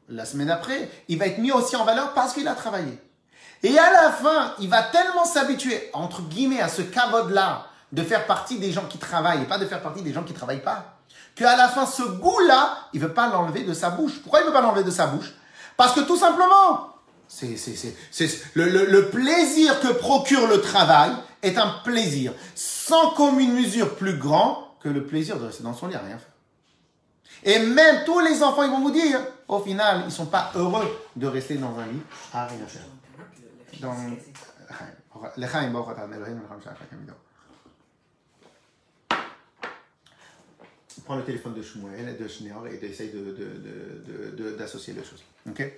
La semaine après, il va être mis aussi en valeur parce qu'il a travaillé. Et à la fin, il va tellement s'habituer, entre guillemets, à ce cavode-là, de faire partie des gens qui travaillent et pas de faire partie des gens qui ne travaillent pas, qu'à la fin, ce goût-là, il ne veut pas l'enlever de sa bouche. Pourquoi il ne veut pas l'enlever de sa bouche Parce que tout simplement, c'est, le, le, plaisir que procure le travail est un plaisir sans commune mesure plus grand que le plaisir de rester dans son lit à rien faire. Et même tous les enfants, ils vont vous dire, au final, ils ne sont pas heureux de rester dans un lit à rien faire. Donc, le téléphone de Shmuel, de Schneor et essaye d'associer de, de, les choses. Ok?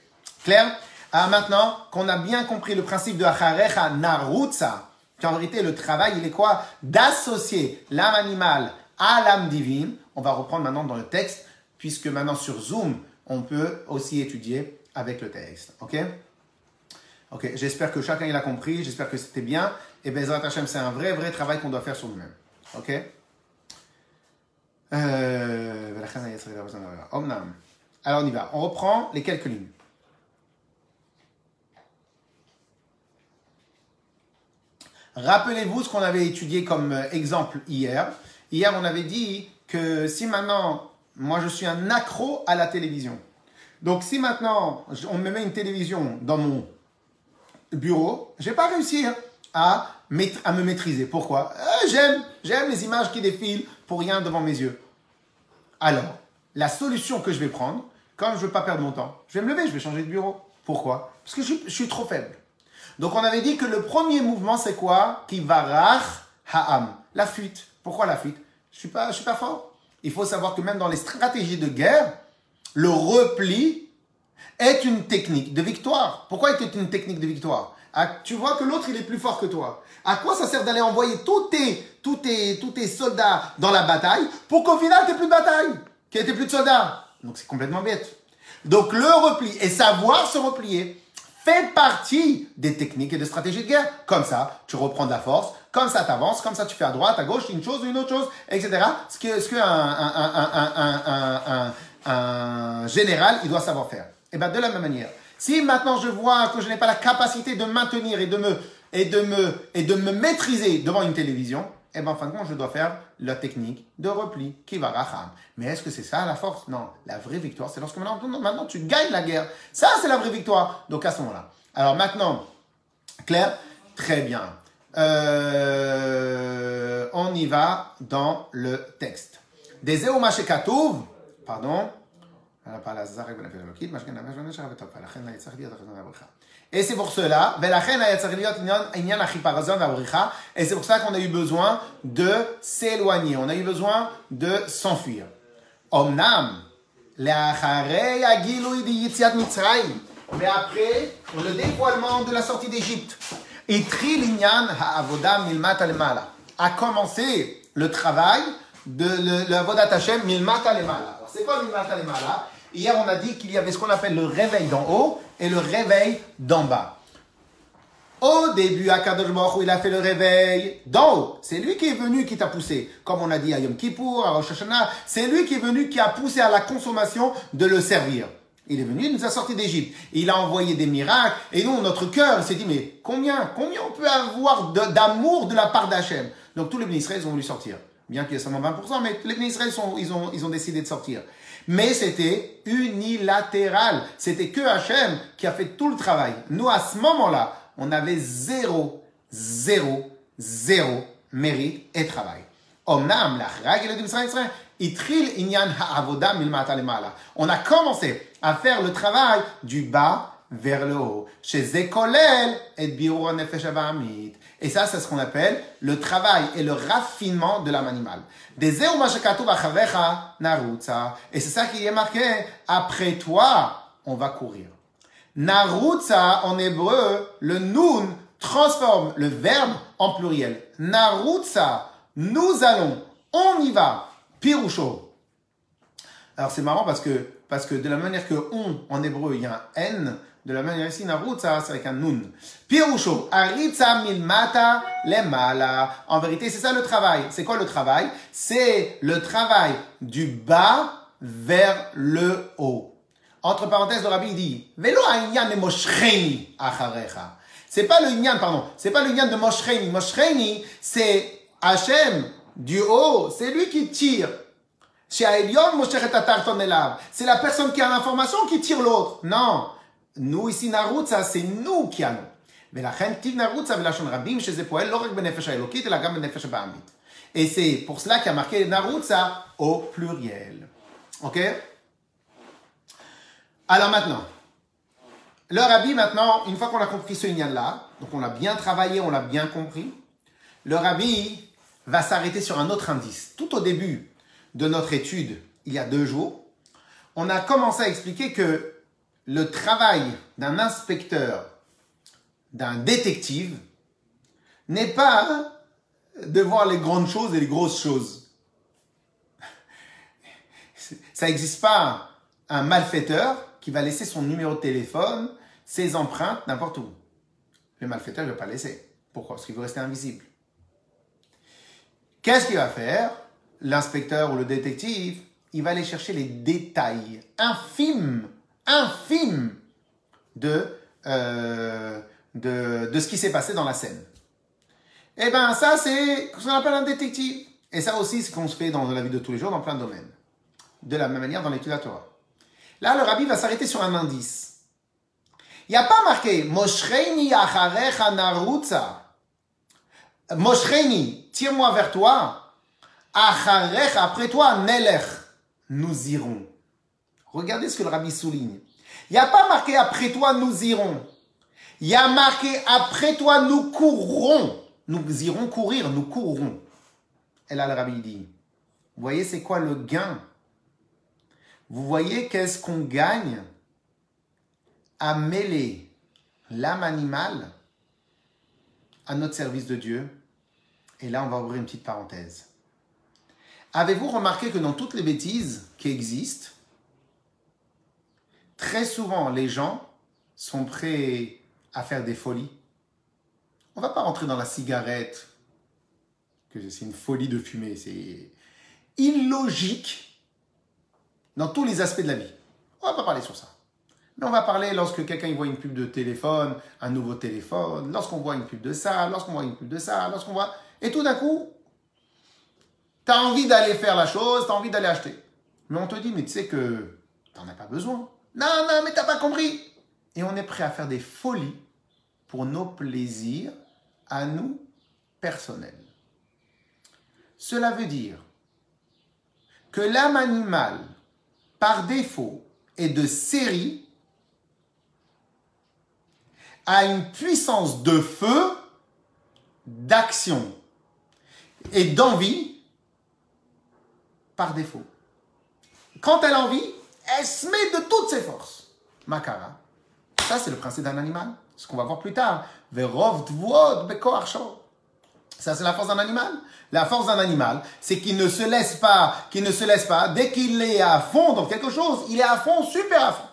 Clair? Ah, Maintenant qu'on a bien compris le principe de Acharecha Narutza, qu'en vérité le travail il est quoi? D'associer l'âme animale à l'âme divine. On va reprendre maintenant dans le texte, puisque maintenant sur Zoom, on peut aussi étudier avec le texte. Ok? Ok, j'espère que chacun il a compris, j'espère que c'était bien. Et Bezrat Hashem, c'est un vrai, vrai travail qu'on doit faire sur nous-mêmes. Ok? Euh, Alors on y va, on reprend les quelques lignes. Rappelez-vous ce qu'on avait étudié comme euh, exemple hier. Hier, on avait dit que si maintenant, moi je suis un accro à la télévision. Donc si maintenant, on me met une télévision dans mon bureau, je vais pas réussir à, à me maîtriser. Pourquoi? Euh, J'aime, j'aime les images qui défilent pour rien devant mes yeux. Alors, la solution que je vais prendre, comme je ne veux pas perdre mon temps, je vais me lever, je vais changer de bureau. Pourquoi? Parce que je, suis trop faible. Donc on avait dit que le premier mouvement, c'est quoi? Ha'am. La fuite. Pourquoi la fuite? Je ne suis, pas, suis pas fort. Il faut savoir que même dans les stratégies de guerre, le repli est une technique de victoire. Pourquoi est une technique de victoire? Ah, Tu vois que l'autre, il est plus fort que toi. À quoi ça sert d'aller envoyer tous tes, tous, tes, tous tes soldats dans la bataille pour qu'au final, tu plus de bataille, qu'il n'y ait plus de soldats Donc c'est complètement bête. Donc le repli et savoir se replier fait partie des techniques et des stratégies de guerre. Comme ça, tu reprends de la force, comme ça, tu avances, comme ça, tu fais à droite, à gauche, une chose, une autre chose, etc. Ce que, ce que un, un général, il doit savoir faire. Et bien de la même manière, si maintenant je vois que je n'ai pas la capacité de maintenir et de me, et de me, et de me maîtriser devant une télévision, eh bien en fin de compte, je dois faire la technique de repli qui va racham. Mais est-ce que c'est ça la force Non. La vraie victoire, c'est lorsque maintenant, tu gagnes la guerre. Ça, c'est la vraie victoire. Donc à ce moment-là. Alors maintenant, Claire, très bien. Euh, on y va dans le texte. Pardon, et c'est pour cela, et c'est pour ça qu'on a eu besoin de s'éloigner, on a eu besoin de s'enfuir. Omnam, mais après le dévoilement de la sortie d'Égypte, a commencé le travail de l'avodat Hashem milmat C'est quoi milmat alemala Hier, on a dit qu'il y avait ce qu'on appelle le réveil d'en haut et le réveil d'en bas. Au début, Akadosh Baruch il a fait le réveil d'en haut. C'est lui qui est venu qui t'a poussé. Comme on a dit à Yom Kippur, à Rosh Hashanah, c'est lui qui est venu qui a poussé à la consommation de le servir. Il est venu, il nous a sorti d'Égypte. Il a envoyé des miracles. Et nous, notre cœur s'est dit, mais combien, combien on peut avoir d'amour de, la part d'Hachem? Donc tous les ministres, ils ont voulu sortir. Bien qu'il y ait seulement 20%, mais les ministres, ils, ont, ils ont décidé de sortir. Mais c'était unilatéral. C'était que Hachem qui a fait tout le travail. Nous, à ce moment-là, on avait zéro, zéro, zéro mérite et travail. On a commencé à faire le travail du bas vers le haut. Chez et et ça, c'est ce qu'on appelle le travail et le raffinement de l'âme animale. Et c'est ça qui est marqué. Après toi, on va courir. Narutza, en hébreu, le nun transforme le verbe en pluriel. Narutza, nous allons, on y va. Pirusho. Alors c'est marrant parce que, parce que de la manière que on en hébreu il y a un N, de la manière ici narutza c'est avec un nun. Pirusho, aritza milmata lemala. En vérité c'est ça le travail. C'est quoi le travail? C'est le travail du bas vers le haut. Entre parenthèses, le rabbi dit, Velo de moshreini acharecha. C'est pas le inyan, pardon, c'est pas le inyan de moshreini. Moshreini, c'est Hachem du haut, c'est lui qui tire. C'est la personne qui a l'information qui tire l'autre. Non Nous, ici, Narutza, c'est nous qui allons. ולכן טיב נרוצה ולשון רבים שזה פועל לא רק בנפש האלוקית אלא גם בנפש הבעמית. Et c'est pour cela qu'il y a marqué Narutza au pluriel. Ok Alors maintenant, le rabbi maintenant, une fois qu'on a compris ce lien là donc on l'a bien travaillé, on l'a bien compris, le rabbi va s'arrêter sur un autre indice. Tout au début de notre étude, il y a deux jours, on a commencé à expliquer que le travail d'un inspecteur, d'un détective, n'est pas de voir les grandes choses et les grosses choses. Ça n'existe pas un malfaiteur qui va laisser son numéro de téléphone, ses empreintes, n'importe où. Le malfaiteur ne va pas laisser. Pourquoi? Parce qu'il veut rester invisible. Qu'est-ce qu'il va faire? L'inspecteur ou le détective, il va aller chercher les détails infimes, infimes de, euh, de, de ce qui s'est passé dans la scène. Eh bien, ça, c'est ce qu'on appelle un détective. Et ça aussi, c'est ce qu'on se fait dans la vie de tous les jours, dans plein de domaines. De la même manière dans l'étude Torah. Là, le rabbi va s'arrêter sur un indice. Il n'y a pas marqué Moshreini acharecha narutza. Moshreini, tire-moi vers toi. Acharech, après toi, Nelech, nous irons. Regardez ce que le rabbi souligne. Il n'y a pas marqué après toi, nous irons. Il y a marqué après toi, nous courrons. Nous irons courir, nous courrons. Et là, le rabbi dit, vous voyez, c'est quoi le gain? Vous voyez qu'est-ce qu'on gagne à mêler l'âme animale à notre service de Dieu? Et là, on va ouvrir une petite parenthèse. Avez-vous remarqué que dans toutes les bêtises qui existent, très souvent les gens sont prêts à faire des folies On va pas rentrer dans la cigarette, que c'est une folie de fumer, c'est illogique dans tous les aspects de la vie. On va pas parler sur ça. Mais on va parler lorsque quelqu'un voit une pub de téléphone, un nouveau téléphone, lorsqu'on voit une pub de ça, lorsqu'on voit une pub de ça, lorsqu'on voit... Et tout d'un coup, tu as envie d'aller faire la chose, tu as envie d'aller acheter. Mais on te dit, mais tu sais que tu n'en as pas besoin. Non, non, mais tu n'as pas compris. Et on est prêt à faire des folies pour nos plaisirs à nous personnels. Cela veut dire que l'âme animale, par défaut, est de série a une puissance de feu, d'action et d'envie par défaut. Quand elle a envie, elle se met de toutes ses forces. Makara. Ça, c'est le principe d'un animal. Ce qu'on va voir plus tard. Ça, c'est la force d'un animal. La force d'un animal, c'est qu'il ne se laisse pas, qu'il ne se laisse pas, dès qu'il est à fond dans quelque chose, il est à fond, super à fond.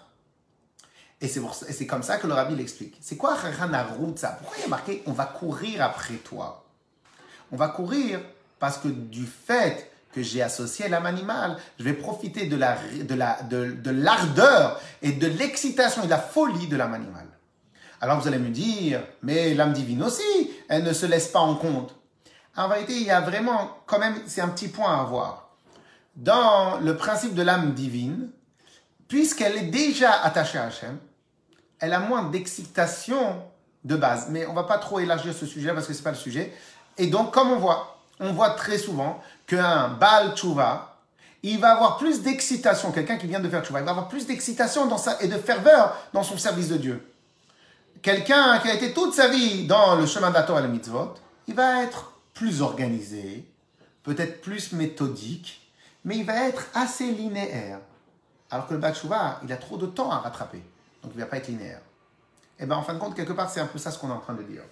Et c'est comme ça que le rabbi l'explique. C'est quoi ça Pourquoi il y a marqué on va courir après toi? On va courir parce que du fait que j'ai associé l'âme animale, je vais profiter de la de la de, l'ardeur et de l'excitation et de la folie de l'âme animale. Alors vous allez me dire, mais l'âme divine aussi, elle ne se laisse pas en compte. En vérité, il y a vraiment, quand même, c'est un petit point à voir. Dans le principe de l'âme divine, puisqu'elle est déjà attachée à Hachem, elle a moins d'excitation de base. Mais on va pas trop élargir ce sujet parce que c'est pas le sujet. Et donc, comme on voit, on voit très souvent qu'un Baal Tchouva, il va avoir plus d'excitation, quelqu'un qui vient de faire Tchouva, il va avoir plus d'excitation et de ferveur dans son service de Dieu. Quelqu'un qui a été toute sa vie dans le chemin d'Ator et le mitzvot, il va être plus organisé, peut-être plus méthodique, mais il va être assez linéaire. Alors que le Baal Tchouva, il a trop de temps à rattraper. Donc il ne va pas être linéaire. Et eh bien en fin de compte, quelque part, c'est un peu ça ce qu'on est en train de dire.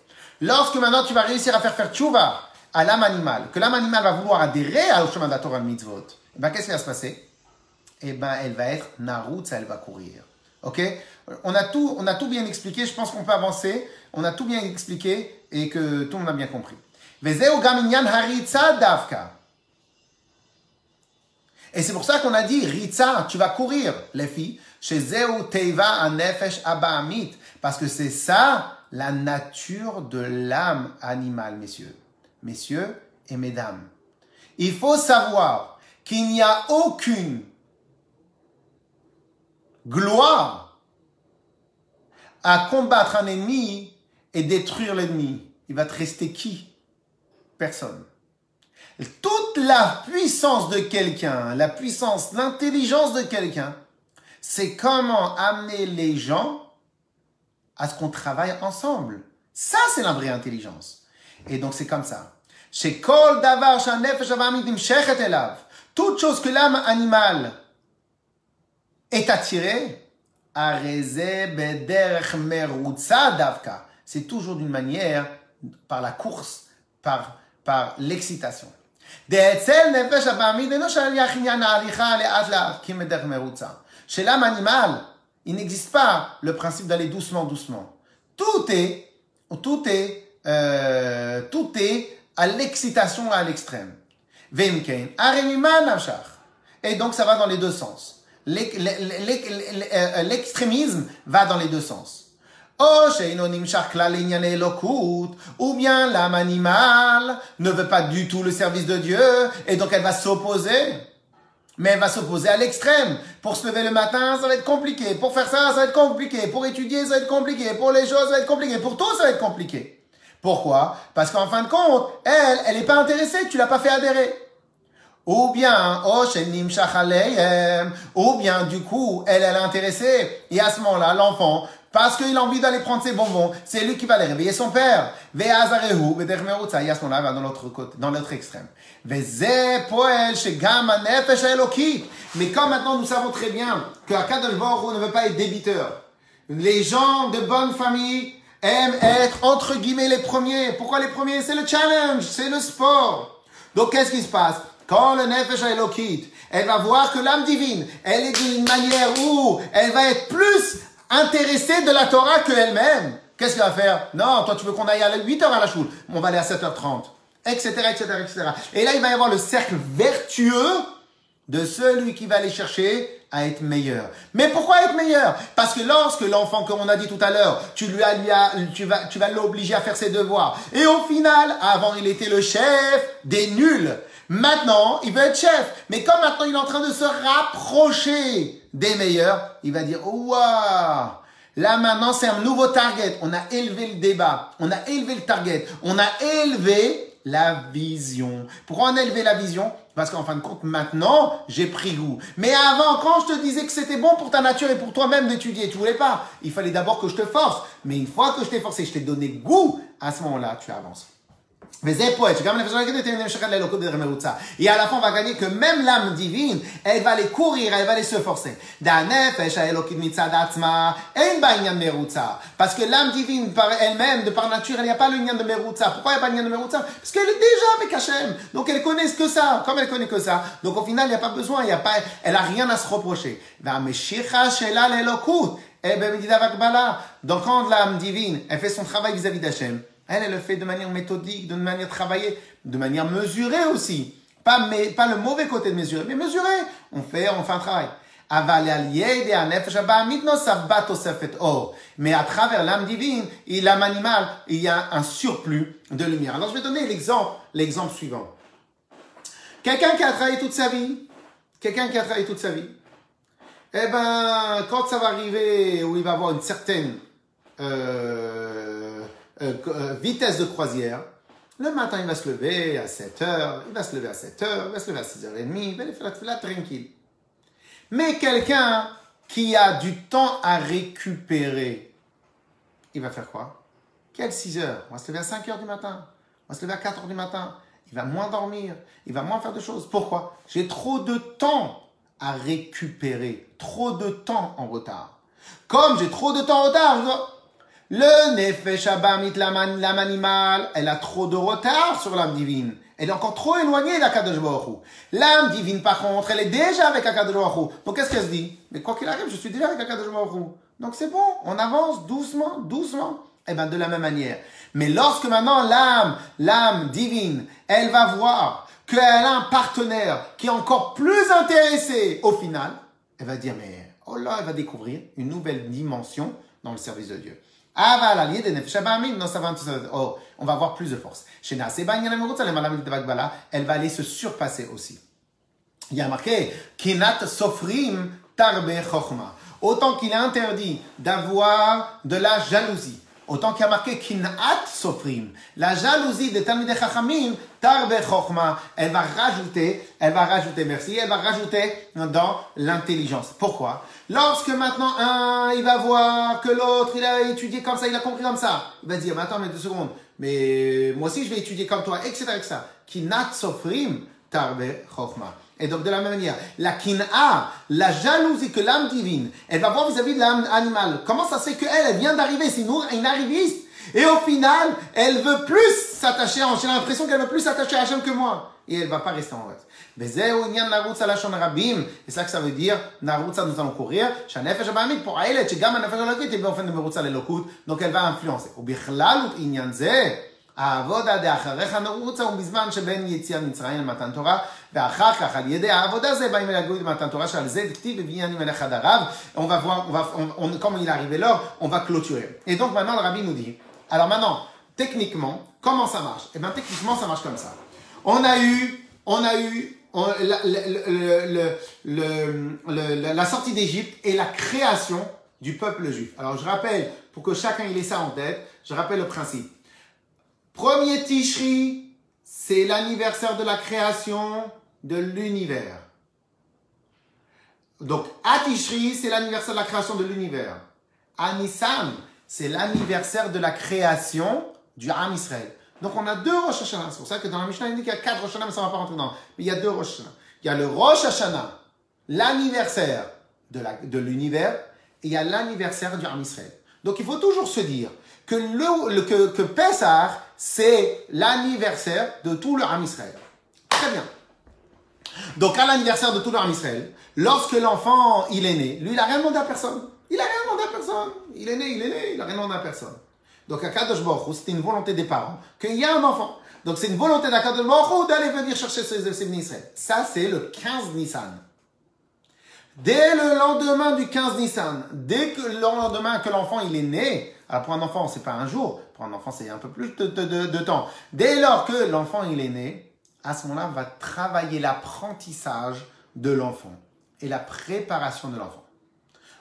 Lorsque maintenant tu vas réussir à faire faire tchouva à l'âme animale, que l'âme animale va vouloir adhérer au chemin de la Torah mitzvot, eh bien qu'est-ce qui va se passer? Eh ben, elle va être narutza, elle va courir. Ok? On a, tout, on a tout bien expliqué, je pense qu'on peut avancer. On a tout bien expliqué et que tout le monde a bien compris. Et c'est pour ça qu'on a dit, Ritza, tu vas courir, les filles, chez Zeu Teiva Anefesh Abahamit, parce que c'est ça la nature de l'âme animale, messieurs. Messieurs et mesdames. Il faut savoir qu'il n'y a aucune gloire à combattre un ennemi et détruire l'ennemi. Il va te rester qui? Personne. Toute la puissance de quelqu'un, la puissance, l'intelligence de quelqu'un, c'est comment amener les gens à ce qu'on travaille ensemble. Ça, c'est la vraie intelligence. Et donc, c'est comme ça. Chez Kol Davar, toute chose que l'âme animale est attirée, c'est toujours d'une manière, par la course, par, par l'excitation. Chez l'âme animale, il n'existe pas le principe d'aller doucement, doucement. Tout est, tout est, euh, tout est à l'excitation à l'extrême. Et donc ça va dans les deux sens. Euh, l'extrémisme va dans les deux sens. Ou bien l'âme animale ne veut pas du tout le service de Dieu et donc elle va s'opposer. Mais elle va s'opposer à l'extrême. Pour se lever le matin, ça va être compliqué. Pour faire ça, ça va être compliqué. Pour étudier, ça va être compliqué. Pour les choses, ça va être compliqué. Pour tout, ça va être compliqué. Pourquoi? Parce qu'en fin de compte, elle, elle n'est pas intéressée. Tu l'as pas fait adhérer. Ou bien, oh, ou bien, du coup, elle, elle est intéressée. Et à ce moment-là, l'enfant, parce qu'il a envie d'aller prendre ses bonbons, c'est lui qui va aller réveiller son père. Et à ce moment-là, va dans l'autre côté, dans l'autre extrême. Mais comme maintenant nous savons très bien que ne veut pas être débiteur. Les gens de bonne famille aiment être entre guillemets les premiers. Pourquoi les premiers? C'est le challenge, c'est le sport. Donc qu'est-ce qui se passe? Quand le Nefesh Elokit, elle va voir que l'âme divine, elle est d'une manière où elle va être plus intéressée de la Torah qu'elle-même. Qu'est-ce qu'elle va faire? Non, toi tu veux qu'on aille à 8h à la choule. On va aller à 7h30 etc., etc., etc. Et là, il va y avoir le cercle vertueux de celui qui va aller chercher à être meilleur. Mais pourquoi être meilleur? Parce que lorsque l'enfant, comme on a dit tout à l'heure, tu lui as, tu vas, tu vas l'obliger à faire ses devoirs. Et au final, avant, il était le chef des nuls. Maintenant, il veut être chef. Mais comme maintenant, il est en train de se rapprocher des meilleurs, il va dire, waouh Là maintenant, c'est un nouveau target. On a élevé le débat. On a élevé le target. On a élevé la vision. Pourquoi élevé la vision Parce qu'en fin de compte, maintenant, j'ai pris goût. Mais avant, quand je te disais que c'était bon pour ta nature et pour toi-même d'étudier, tu voulais pas. Il fallait d'abord que je te force. Mais une fois que je t'ai forcé, je t'ai donné goût, à ce moment-là, tu avances. Et à la fin, on va gagner que même l'âme divine, elle va aller courir, elle va aller se forcer. Parce que l'âme divine, par elle-même, de par nature, il n'y a pas le lien de Merutza. Pourquoi il n'y a pas le lien de Merutza Parce qu'elle est déjà avec Hachem. Donc elle connaît que ça. Comme elle connaît que ça. Donc au final, il n'y a pas besoin, il y a pas, elle a rien à se reprocher. Donc quand l'âme divine, elle fait son travail vis-à-vis d'Hachem, elle, elle le fait de manière méthodique, de manière travaillée, de manière mesurée aussi. Pas, le mauvais côté de mesurer, mais mesurer. On fait, on fait un travail. Mais à travers l'âme divine et l'âme animale, il y a un surplus de lumière. Alors je vais donner l'exemple, l'exemple suivant. Quelqu'un qui a travaillé toute sa vie, quelqu'un qui a travaillé toute sa vie, eh ben, quand ça va arriver où il va avoir une certaine euh, euh, euh, vitesse de croisière, le matin, il va se lever à 7 heures, il va se lever à 7 heures, il va se lever à 6h30, il va aller faire la tranquille. Mais quelqu'un qui a du temps à récupérer, il va faire quoi? Quelle 6 heures? On va se lever à 5 heures du matin, on va se lever à 4 heures du matin, il va moins dormir, il va moins faire de choses. Pourquoi? J'ai trop de temps à récupérer, trop de temps en retard. Comme j'ai trop de temps en retard, je dois le Nefesh Abamit, l'âme animale, elle a trop de retard sur l'âme divine. Elle est encore trop éloignée d'Akadosh Baruch L'âme divine, par contre, elle est déjà avec Akadosh Baruch Donc qu'est-ce qu'elle se dit? Mais quoi qu'il arrive, je suis déjà avec Akadosh Baruch Donc c'est bon, on avance doucement, doucement. Eh bien, de la même manière. Mais lorsque maintenant l'âme, l'âme divine, elle va voir qu'elle a un partenaire qui est encore plus intéressé au final, elle va dire, mais oh là, elle va découvrir une nouvelle dimension dans le service de Dieu. Ah, oh, on va avoir plus de force. Elle va aller se surpasser aussi. Il y a marqué, Kinat Sofrim Tarbe Autant qu'il est interdit d'avoir de la jalousie Autant qu'il y a marqué kin'at sofrim. La jalousie des Talmidei Chachamim, tarbe elle va rajouter, elle va rajouter, merci, elle va rajouter dans l'intelligence. Pourquoi? Lorsque maintenant un, il va voir que l'autre, il a étudié comme ça, il a compris comme ça, il va dire, mais attends, mais deux secondes, mais moi aussi je vais étudier comme toi, etc., etc. Kinat sofrim, tarbe chokma. Et donc, de la même manière, la kin'a, la jalousie que l'âme divine, elle va voir vis-à-vis de l'âme animale. Comment ça se fait qu'elle, elle vient d'arriver, c'est une arriviste. Et au final, elle veut plus s'attacher à J'ai l'impression qu'elle veut plus s'attacher à Hachem que moi. Et elle va pas rester en reste. Et c'est ça que ça veut dire, Narutsa, nous allons courir. pour Aïlet, שגם הנפש אלוקית היא באופן מרוצה לאלוקות, donc elle va influencer. ובכלל עניין זה, העבודה דאחריך נרוצה הוא בזמן שבין יציאת מצרים למתן תורה, ואחר כך על ידי העבודה זה באים אל הגוי למתן תורה, שעל זה דכתיב הביאנים אליך דרב, on va voir, on va, on, on, comme il est arrivé l'heure, on va clôturer. Et donc maintenant le rabbi nous dit, alors maintenant, techniquement, comment ça marche Eh bien techniquement ça marche comme ça. On a eu, on a eu la, sortie d'Égypte et la création du peuple juif. Alors je rappelle, pour que chacun ait ça en tête, je rappelle le principe. Premier Tishri, c'est l'anniversaire de la création de l'univers. Donc, Atishri, c'est l'anniversaire de la création de l'univers. Anissan, c'est l'anniversaire de la création du Ham Israël. Donc, on a deux Rosh Hashanah. C'est pour ça que dans la Mishnah, il dit qu'il y a quatre Rosh Hashanah, mais ça ne va pas rentrer dans. Mais il y a deux Rosh Hashanah. Il y a le Rosh Hashanah, l'anniversaire de l'univers, et il y a l'anniversaire du Ham Israël. Donc, il faut toujours se dire que, le, Pessah, c'est l'anniversaire de tout le Ham Israël. Très bien. Donc, à l'anniversaire de tout le Ham Israël, lorsque l'enfant, il est né, lui, il n'a rien demandé à personne. Il n'a rien demandé à personne. Il est né, il est né, il n'a rien demandé à personne. Donc, à Kadosh Baruch c'était une volonté des parents qu'il y a un enfant. Donc, c'est une volonté d'Akadosh d'aller venir chercher ses, ses Israël. Ça, c'est le 15 Nissan. Dès le lendemain du 15 Nissan, dès que le lendemain que l'enfant il est né, alors pour un enfant c'est pas un jour, pour un enfant c'est un peu plus de, temps. Dès lors que l'enfant il est né, à ce moment-là on va travailler l'apprentissage de l'enfant et la préparation de l'enfant.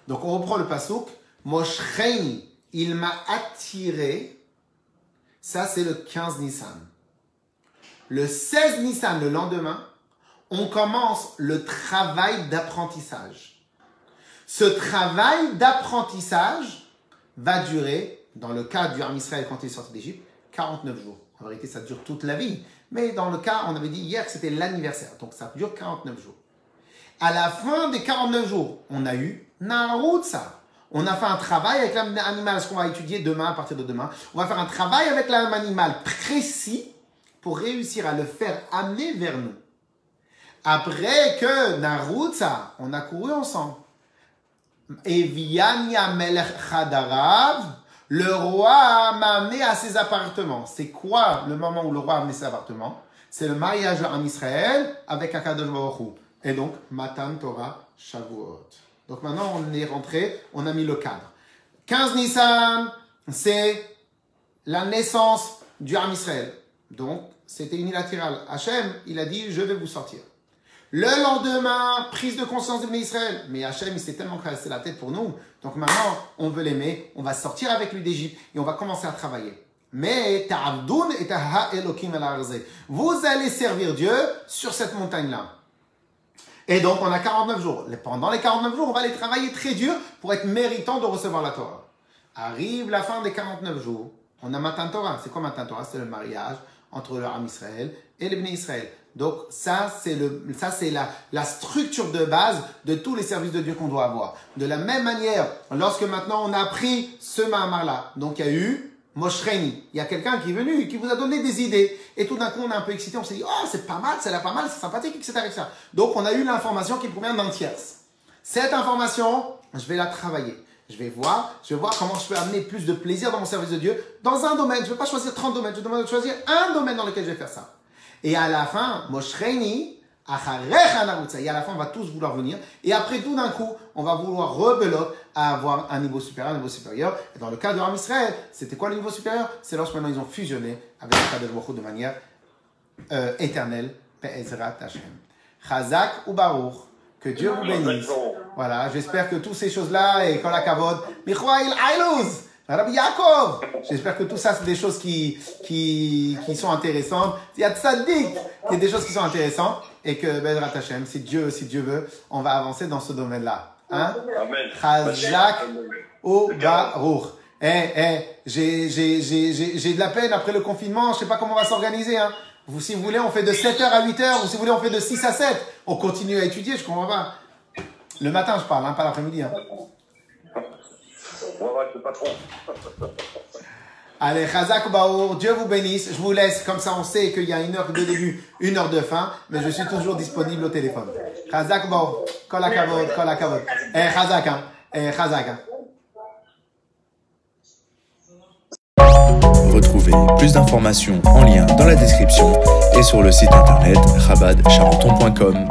Donc on reprend le pasouk, Moshreini, il m'a attiré, ça c'est le 15 Nissan. Le 16 Nissan, le lendemain, on commence le travail d'apprentissage. Ce travail d'apprentissage va durer, dans le cas du Ham Israël quand il est sorti d'Égypte, 49 jours. En vérité, ça dure toute la vie. Mais dans le cas, on avait dit hier que c'était l'anniversaire. Donc ça dure 49 jours. À la fin des 49 jours, on a eu Narutsa. On a fait un travail avec l'âme animal, ce qu'on va étudier demain, à partir de demain. On va faire un travail avec l'âme animal précis pour réussir à le faire amener vers nous. Après que Narutsa, on a couru ensemble. Et Vianya Melech Khadarav, le roi m'a amené à ses appartements. C'est quoi le moment où le roi a amené ses appartements? C'est le mariage en Israël avec Akadosh Et donc, Matan Torah Shavuot. Donc maintenant, on est rentré, on a mis le cadre. 15 Nissan, c'est la naissance du Ham Israël. Donc, c'était unilatéral. Hachem, il a dit, je vais vous sortir. Le lendemain, prise de conscience de Israël. Mais Hachem, il s'est tellement cassé la tête pour nous. Donc maintenant, on veut l'aimer, on va sortir avec lui d'Égypte et on va commencer à travailler. Mais vous allez servir Dieu sur cette montagne-là. Et donc, on a 49 jours. Pendant les 49 jours, on va aller travailler très dur pour être méritant de recevoir la Torah. Arrive la fin des 49 jours. On a Matan Torah. C'est quoi Matan Torah? C'est le mariage entre le Ram Israël et les Israël. Donc ça, c'est le, ça la, la structure de base de tous les services de Dieu qu'on doit avoir. De la même manière, lorsque maintenant on a pris ce Mahamar là, donc il y a eu Moshreini. Il y a quelqu'un qui est venu qui vous a donné des idées. Et tout d'un coup, on est un peu excité, on s'est dit, oh, c'est pas mal, c'est là pas mal, c'est sympathique, etc.. Donc, on a eu l'information qui provient d'un tierce. Cette information, je vais la travailler. Je vais voir, je vais voir comment je peux amener plus de plaisir dans mon service de Dieu dans un domaine. Je ne vais pas choisir 30 domaines, je de choisir un domaine dans lequel je vais faire ça. Et à la fin, Moshreini, et à la fin, on va tous vouloir venir. Et après, tout d'un coup, on va vouloir rebelote à avoir un niveau supérieur, un niveau supérieur. Et dans le cas de Ram Israël, c'était quoi le niveau supérieur? C'est lorsque maintenant ils ont fusionné avec le cas de de manière euh, éternelle. Chazak ou Baruch. Que Dieu vous bénisse. Voilà, j'espère que toutes ces choses-là, et quand la kavod, Ailuz, Rabbi Yaakov. J'espère que tout ça, c'est des choses qui, qui, qui sont intéressantes. Il y a des choses qui sont intéressantes. Et que, Ben Hashem, si Dieu, si Dieu veut, on va avancer dans ce domaine-là. Hein? Chazak ou Baruch. Eh, eh, j'ai, de la peine après le confinement, je sais pas comment on va s'organiser, hein. Vous, si vous voulez, on fait de 7h à 8h, ou si vous voulez, on fait de 6 à 7. On continue à étudier, je comprends pas. Le matin, je parle, hein, pas l'après-midi, hein. Allez, Chazak Baour, Dieu vous bénisse. Je vous laisse, comme ça on sait qu'il y a une heure de début, une heure de fin, mais je suis toujours disponible au téléphone. Chazak Baour, kol kavod, kol kavod. Eh, Chazak, hein. Eh, Chazak, hein. Retrouvez plus d'informations en lien dans la description et sur le site internet rabadcharenton.com.